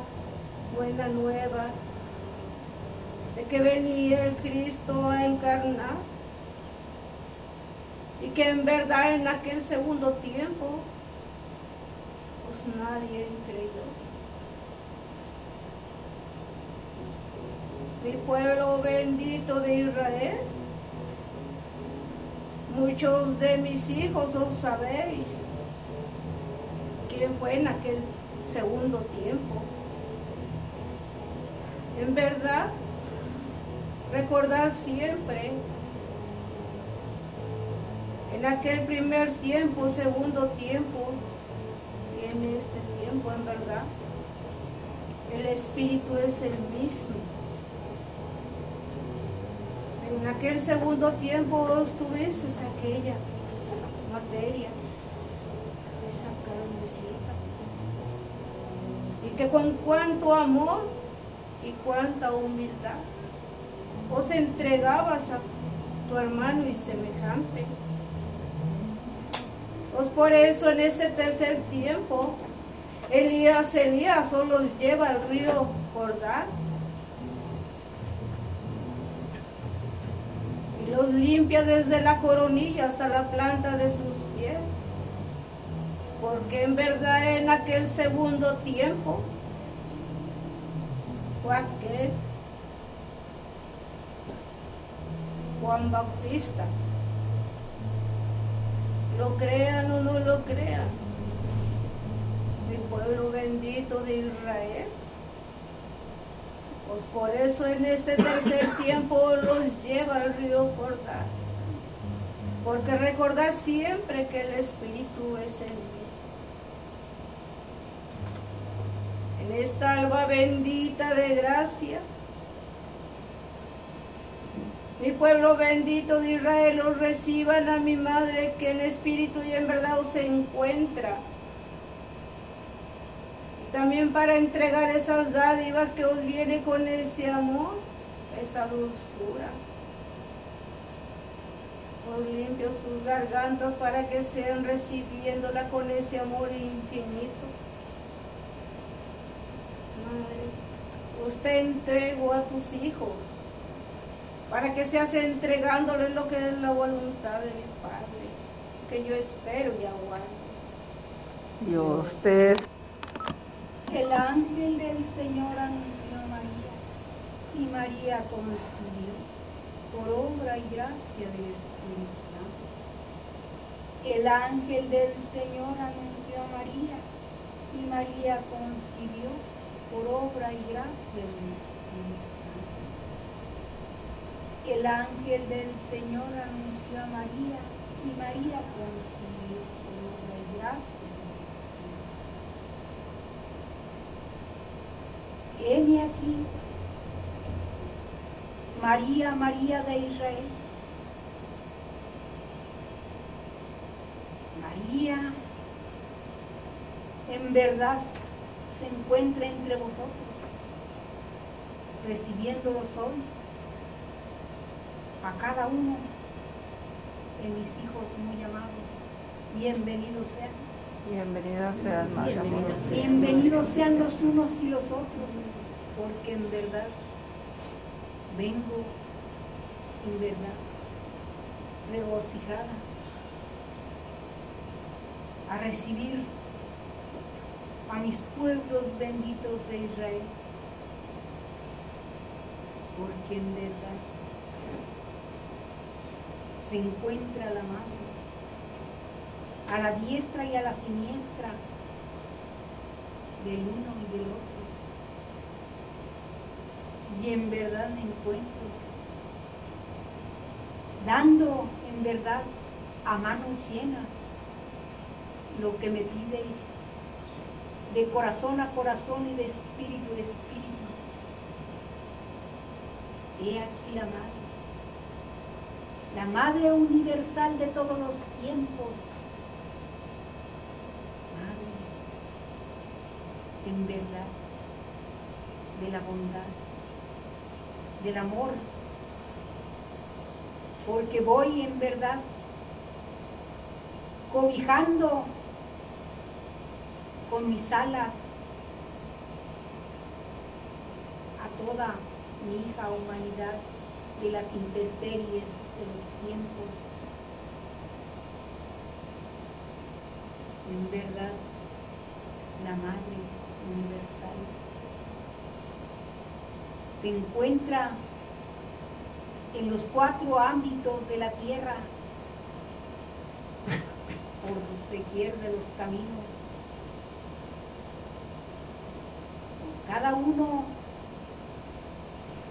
buena nueva de que venía el Cristo a encarnar y que en verdad en aquel segundo tiempo pues nadie creyó. mi pueblo bendito de Israel. Muchos de mis hijos os sabéis quién fue en aquel segundo tiempo. En verdad, recordad siempre en aquel primer tiempo, segundo tiempo y en este tiempo, en verdad, el Espíritu es el mismo. En aquel segundo tiempo vos tuviste aquella materia, esa carnecita. Y que con cuánto amor y cuánta humildad vos entregabas a tu hermano y semejante. Pues por eso en ese tercer tiempo, Elías, Elías, solo los lleva al río Jordán los limpia desde la coronilla hasta la planta de sus pies. Porque en verdad en aquel segundo tiempo fue aquel Juan Bautista. Lo crean o no lo crean. Mi pueblo bendito de Israel pues por eso en este tercer <coughs> tiempo los lleva al río Jordán. Porque recordad siempre que el Espíritu es el mismo. En esta alba bendita de gracia, mi pueblo bendito de Israel, os reciban a mi madre que en espíritu y en verdad os encuentra también para entregar esas dádivas que os viene con ese amor, esa dulzura. Os limpio sus gargantas para que sean recibiéndola con ese amor infinito. Madre, usted entrego a tus hijos para que seas entregándole lo que es la voluntad de mi Padre, que yo espero y aguardo.
Dios te
el ángel del Señor anunció a María y María concibió por obra y gracia del Espíritu Santo. El ángel del Señor anunció a María y María concibió por obra y gracia del Espíritu Santo. El ángel del Señor anunció a María y María concilió por obra y gracia. Heme aquí, María, María de Israel. María, en verdad, se encuentra entre vosotros, recibiendo los hoy a cada uno de mis hijos muy amados. Bienvenidos sean.
Bienvenidos sean, Madre amorosa.
Bienvenidos sean los unos y los otros, porque en verdad vengo, en verdad, regocijada a recibir a mis pueblos benditos de Israel, porque en verdad se encuentra la madre a la diestra y a la siniestra del uno y del otro. Y en verdad me encuentro dando en verdad a manos llenas lo que me pidéis de corazón a corazón y de espíritu a espíritu. He aquí la madre, la madre universal de todos los tiempos. Madre, en verdad, de la bondad, del amor, porque voy en verdad cobijando con mis alas a toda mi hija humanidad de las intemperies de los tiempos. En verdad, la Madre Universal se encuentra en los cuatro ámbitos de la tierra por doquier de los caminos cada uno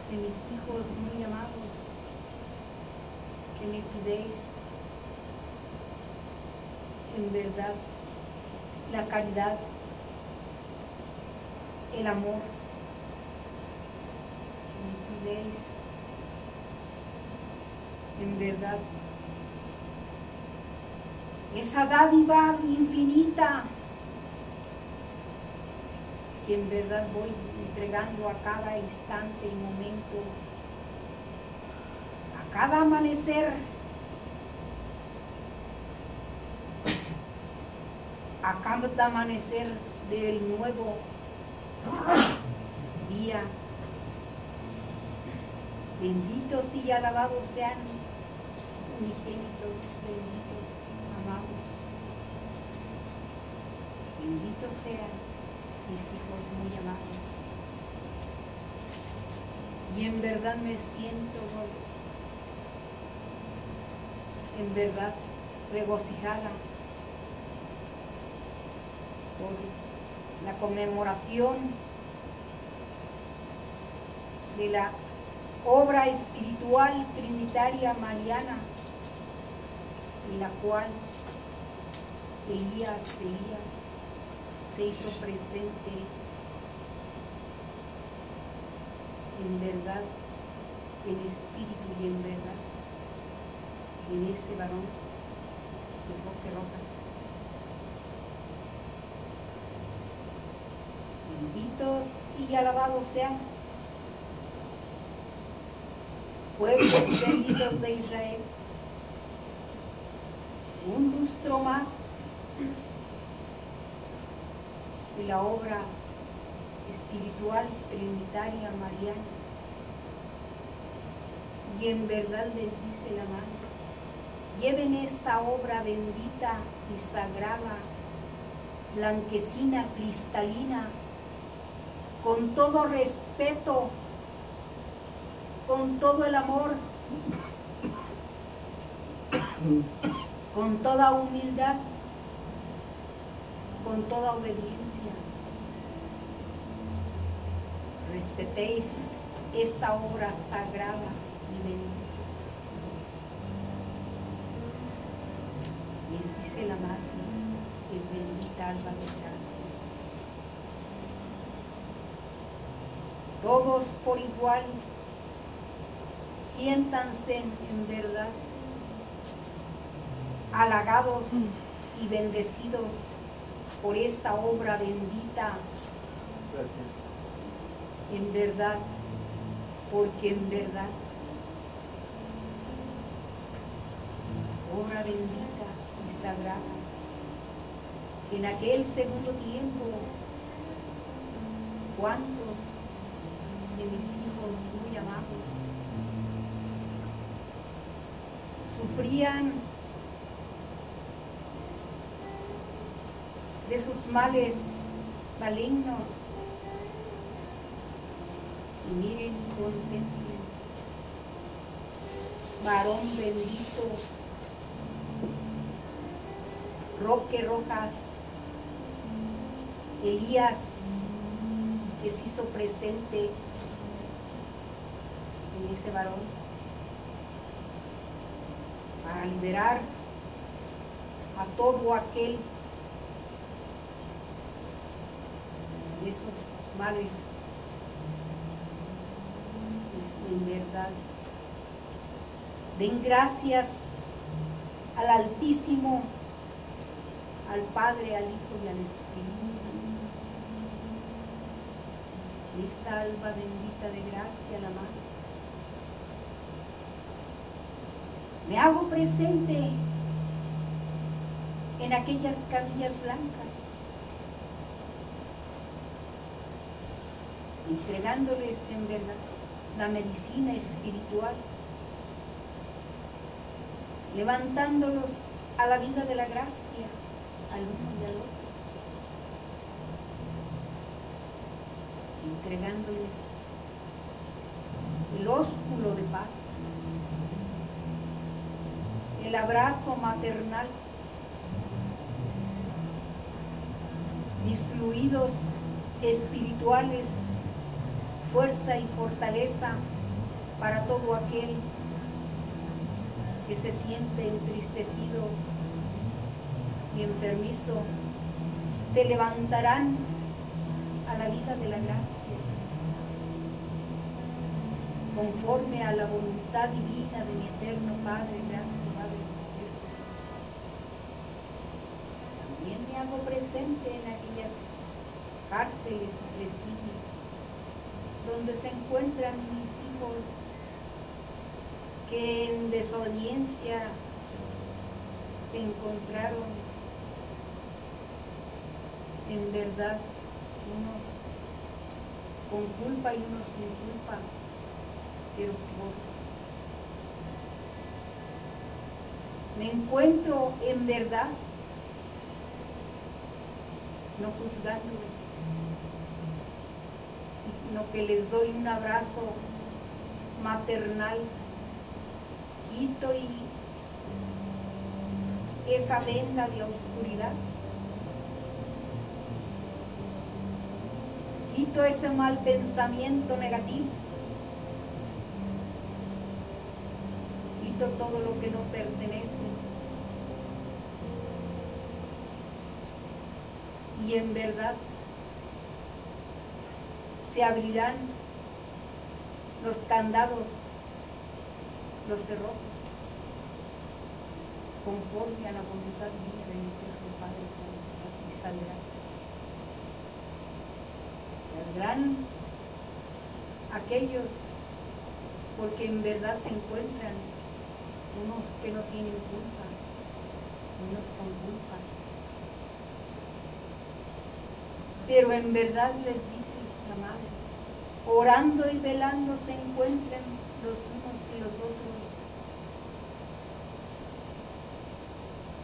de mis hijos muy amados me pidéis en verdad la caridad, el amor, me pidéis en verdad. Esa dádiva infinita que en verdad voy entregando a cada instante y momento, cada amanecer, a cada amanecer del nuevo día. Benditos y alabados sean unigénitos, benditos, amados. Benditos sean mis hijos muy amados. Y en verdad me siento, en verdad regocijada por la conmemoración de la obra espiritual trinitaria mariana, en la cual Elías, Elías, se hizo presente en verdad, en espíritu y en verdad, en ese varón de Roque Rojas. Benditos y alabados sean pueblos benditos de Israel. Un lustro más de la obra espiritual trinitaria mariana. Y en verdad les dice la madre, lleven esta obra bendita y sagrada, blanquecina, cristalina, con todo respeto, con todo el amor, con toda humildad, con toda obediencia. respetéis esta obra sagrada y bendita. Les dice la madre, que bendita alba de gracia. Todos por igual siéntanse en verdad halagados y bendecidos por esta obra bendita en verdad, porque en verdad, obra bendita en aquel segundo tiempo, cuántos de mis hijos muy amados sufrían de sus males malignos y miren contemplen, varón bendito, Roque Rojas, Elías, que se hizo presente en ese varón para liberar a todo aquel de esos males en verdad. Den gracias al Altísimo, al Padre, al Hijo y al Espíritu Santo. Esta alba bendita de gracia, la Madre. Me hago presente en aquellas camillas blancas, entregándoles en verdad la medicina espiritual, levantándolos a la vida de la gracia, al uno y al otro, entregándoles el ósculo de paz, el abrazo maternal, mis fluidos espirituales fuerza y fortaleza para todo aquel que se siente entristecido y en permiso se levantarán a la vida de la gracia conforme a la voluntad divina de mi eterno Padre, grande Padre Celestial. También me hago presente en aquellas cárceles y presidios donde se encuentran mis hijos que en desobediencia se encontraron en verdad unos con culpa y unos sin culpa, pero por me encuentro en verdad no juzgándolos sino que les doy un abrazo maternal, quito y esa venda de oscuridad, quito ese mal pensamiento negativo, quito todo lo que no pertenece. Y en verdad se abrirán los candados, los cerrojos, conforme a la voluntad divina de mi Padre y saldrán. Saldrán aquellos porque en verdad se encuentran unos que no tienen culpa, unos con culpa. Pero en verdad les dice la madre, orando y velando se encuentran los unos y los otros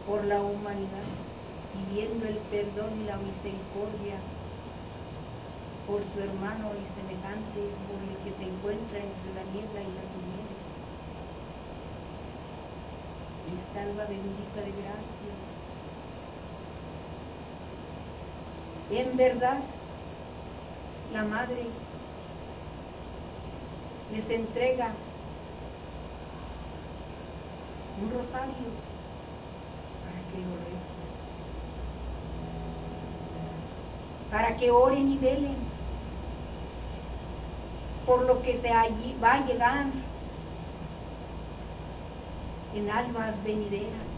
por la humanidad, pidiendo el perdón y la misericordia por su hermano y semejante, por el que se encuentra entre la niebla y la tiniebla. Esta alba bendita de gracia. En verdad, la madre les entrega un rosario para que lo reces. Para que oren y velen por lo que se va a llegar en almas venideras.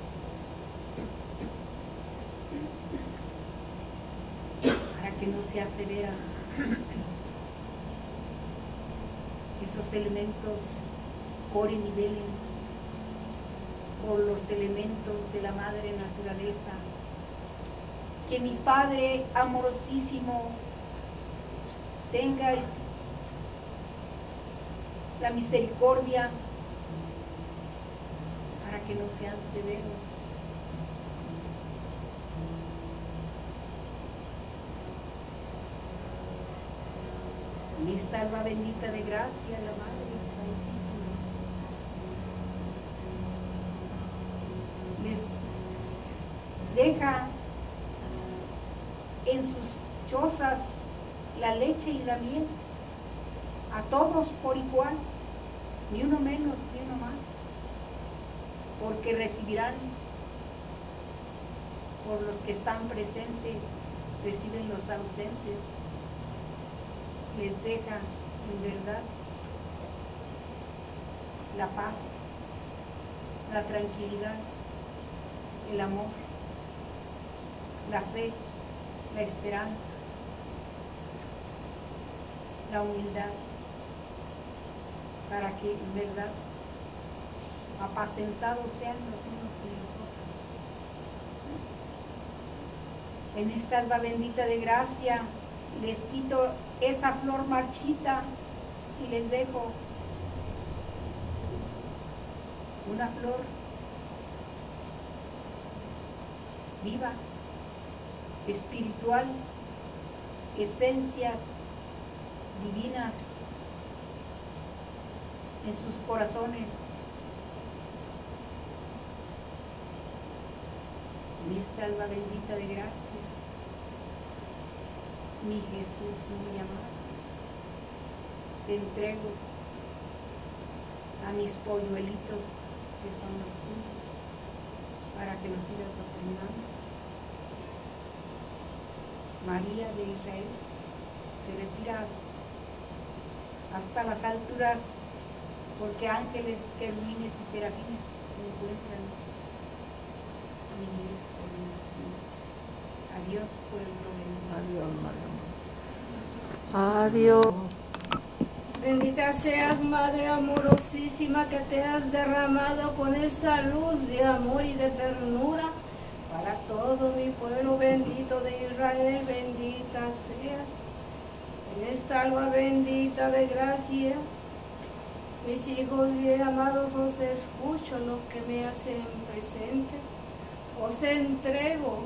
Para que no se aseveran esos elementos oren y velen por los elementos de la madre naturaleza. Que mi Padre amorosísimo tenga la misericordia para que no sean severos. En esta alma bendita de gracia, la Madre Santísima, les deja en sus chozas y la miel. A todos por igual, ni uno menos ni uno más, porque recibirán por los que están presentes, reciben los ausentes, les deja en verdad la paz, la tranquilidad, el amor, la fe, la esperanza, la humildad, para que en verdad apacentados sean los unos y los otros. En esta alba bendita de gracia les quito esa flor marchita y les dejo una flor viva, espiritual, esencias divinas en sus corazones. En esta alma bendita de gracia, mi Jesús muy amado, te entrego a mis polluelitos que son los tuyos, para que los sigas ofrendando. María de Israel se retira hasta las alturas porque ángeles, querubines y serafines se encuentran en este Adiós, pueblo
Adiós, Madre. Adiós.
Bendita seas, Madre amorosísima, que te has derramado con esa luz de amor y de ternura para todo mi pueblo bendito de Israel. Bendita seas. En esta alma bendita de gracia, mis hijos bien amados, os escucho lo que me hacen presente. Os entrego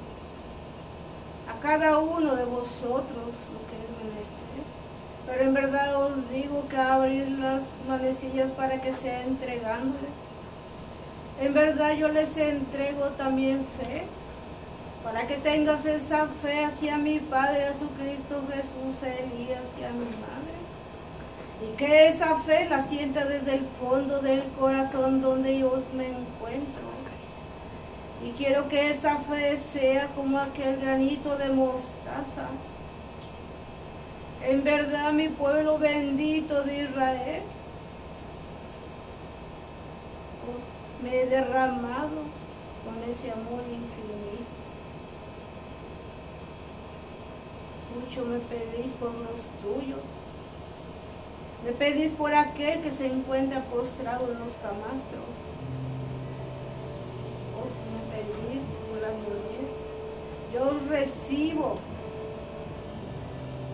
a cada uno de vosotros lo que es menester. Pero en verdad os digo que abrir las manecillas para que sea entregándole. En verdad yo les entrego también fe, para que tengas esa fe hacia mi Padre Jesucristo Jesús, y a mi Madre. Y que esa fe la sienta desde el fondo del corazón donde yo me encuentro. Y quiero que esa fe sea como aquel granito de mostaza. En verdad, mi pueblo bendito de Israel, os me he derramado con ese amor infinito. Mucho me pedís por los tuyos. Me pedís por aquel que se encuentra postrado en los camastros. Oh, si me pedís por la niñez, yo recibo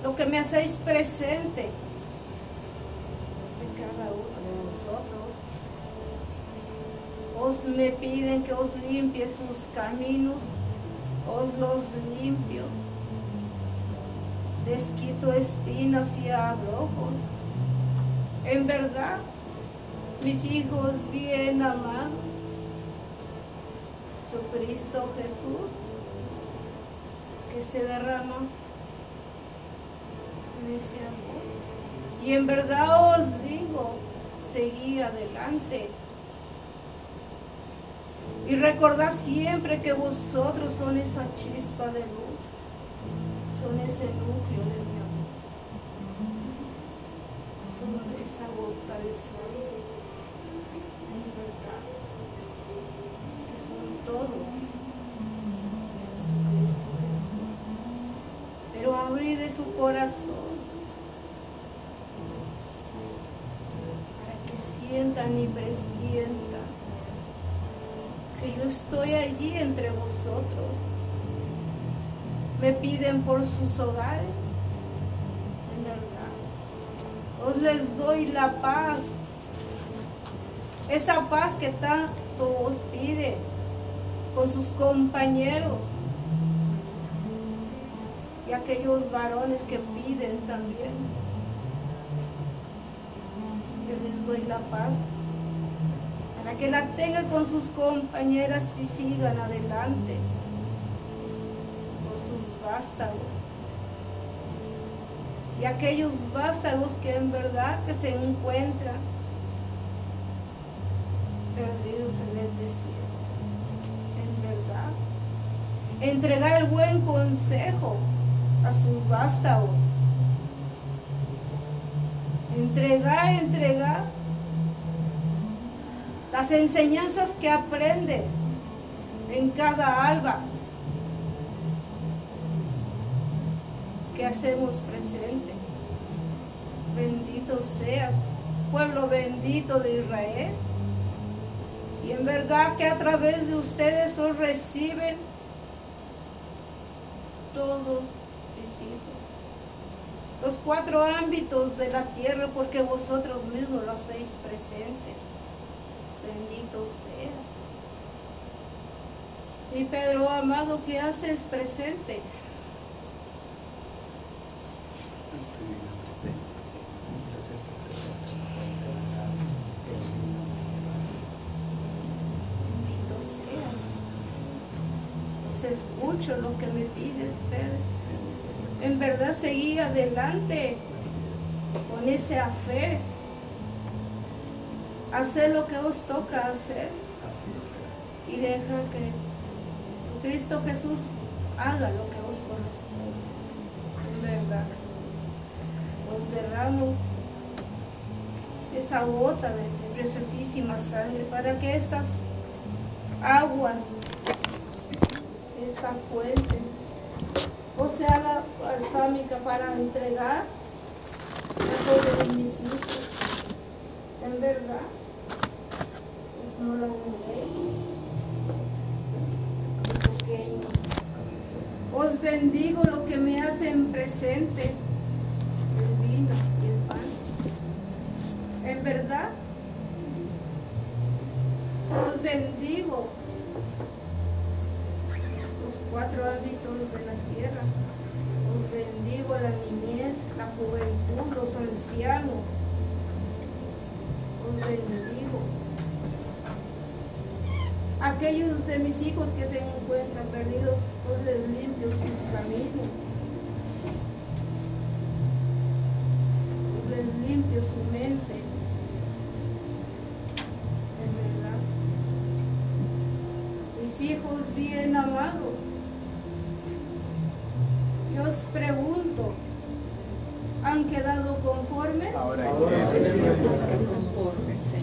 lo que me hacéis presente de cada uno de nosotros. Os me piden que os limpie sus caminos, os los limpio. Les quito espinas y abrojos. En verdad, mis hijos bien amados, su Cristo Jesús, que se derrama en ese amor. Y en verdad os digo, seguí adelante. Y recordad siempre que vosotros son esa chispa de luz, ese núcleo de mi amor, son esa gota de sangre, en verdad, que son todo en Jesucristo Jesús. Pero abrid de su corazón para que sientan y presientan que yo estoy allí entre vosotros. Me piden por sus hogares, en verdad. Os les doy la paz, esa paz que tanto os pide con sus compañeros y aquellos varones que piden también. Yo les doy la paz para que la tenga con sus compañeras y sigan adelante vástagos. Y aquellos vástagos que en verdad que se encuentran perdidos en el desierto. En verdad. Entregar el buen consejo a sus vástagos. Entregar, entregar las enseñanzas que aprendes en cada alba que hacemos presente. Bendito seas, pueblo bendito de Israel. Y en verdad que a través de ustedes os reciben todos mis hijos. Los cuatro ámbitos de la tierra porque vosotros mismos lo hacéis presente bendito seas. Y Pedro amado, ¿qué haces presente? Escucho lo que me pides, Pedro. En verdad seguí adelante con esa fe hacer lo que os toca hacer y deja que Cristo Jesús haga lo que os corresponde. En verdad, os derramo esa gota de preciosísima sangre para que estas aguas, esta fuente, os se haga balsámica para entregar a todos mis hijos. En verdad no lo pequeño. Os bendigo lo que me hacen presente, el vino y el pan. En verdad, os bendigo los cuatro hábitos de la tierra. Os bendigo la niñez, la juventud, los ancianos. Os bendigo de mis hijos que se encuentran perdidos, pues les limpio sus caminos. Les limpio su mente. En verdad. Mis hijos bien amados. Yo os pregunto, ¿han quedado conformes?
Ahora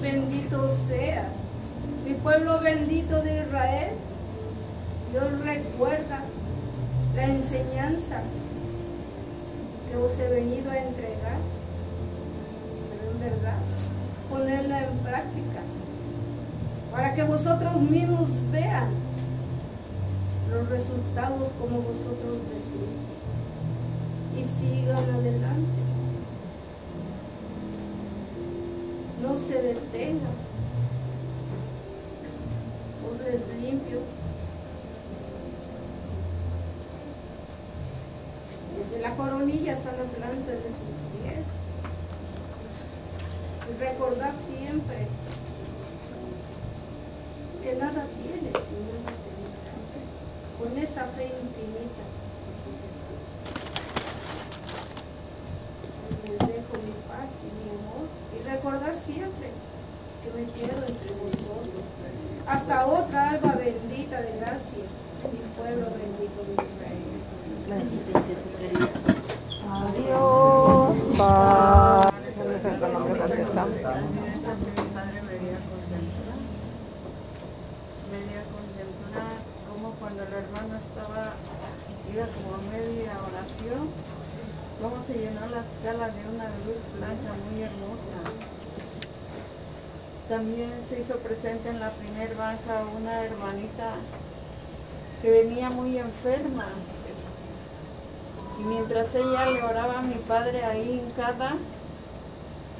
Bendito sea mi pueblo bendito de Israel, Dios recuerda la que os he venido a entregar, pero en verdad ponerla en práctica, para que vosotros mismos vean los resultados como vosotros decís y sigan adelante. No se detengan les limpio. Desde la coronilla hasta la planta de sus pies. Y recordad siempre que nada tienes si no Con esa fe infinita Jesús. Les dejo mi paz y mi amor. Y recordad siempre
que me pierdo entre vosotros. Hasta otra alba bendita de gracia, mi pueblo bendito de Israel.
Adiós. Padre. Con lo que contestamos.
Padre María contemplar, media contemplar, como cuando el hermano estaba, iba como a media oración, cómo se llenó la escala de una luz blanca muy hermosa. También se hizo presente en la primer banca una hermanita que venía muy enferma. Y mientras ella le oraba a mi padre ahí hincada,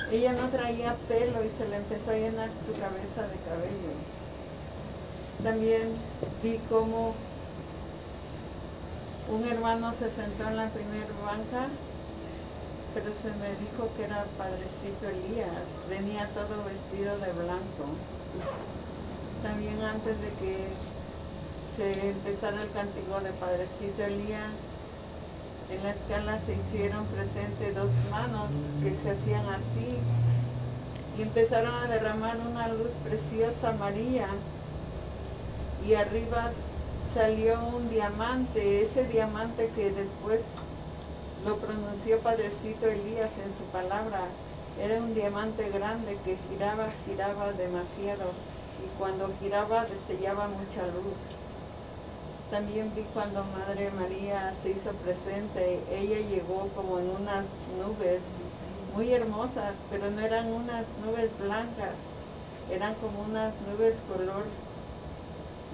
ella no traía pelo y se le empezó a llenar su cabeza de cabello. También vi cómo un hermano se sentó en la primera banca, pero se me dijo que era Padrecito Elías. Venía todo vestido de blanco. También antes de que se empezara el cántico de Padrecito Elías, en la escala se hicieron presentes dos manos que se hacían así y empezaron a derramar una luz preciosa amarilla y arriba salió un diamante, ese diamante que después lo pronunció Padrecito Elías en su palabra, era un diamante grande que giraba, giraba demasiado y cuando giraba destellaba mucha luz. También vi cuando Madre María se hizo presente, ella llegó como en unas nubes muy hermosas, pero no eran unas nubes blancas, eran como unas nubes color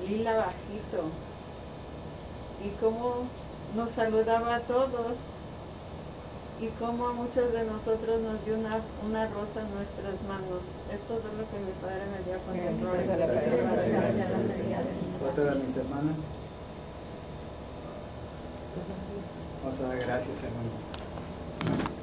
lila bajito. Y como nos saludaba a todos y como a muchos de nosotros nos dio una, una rosa en nuestras manos. Esto es lo que mi padre me dio con
Otra de mis hermanas. Vamos a dar gracias, hermanos.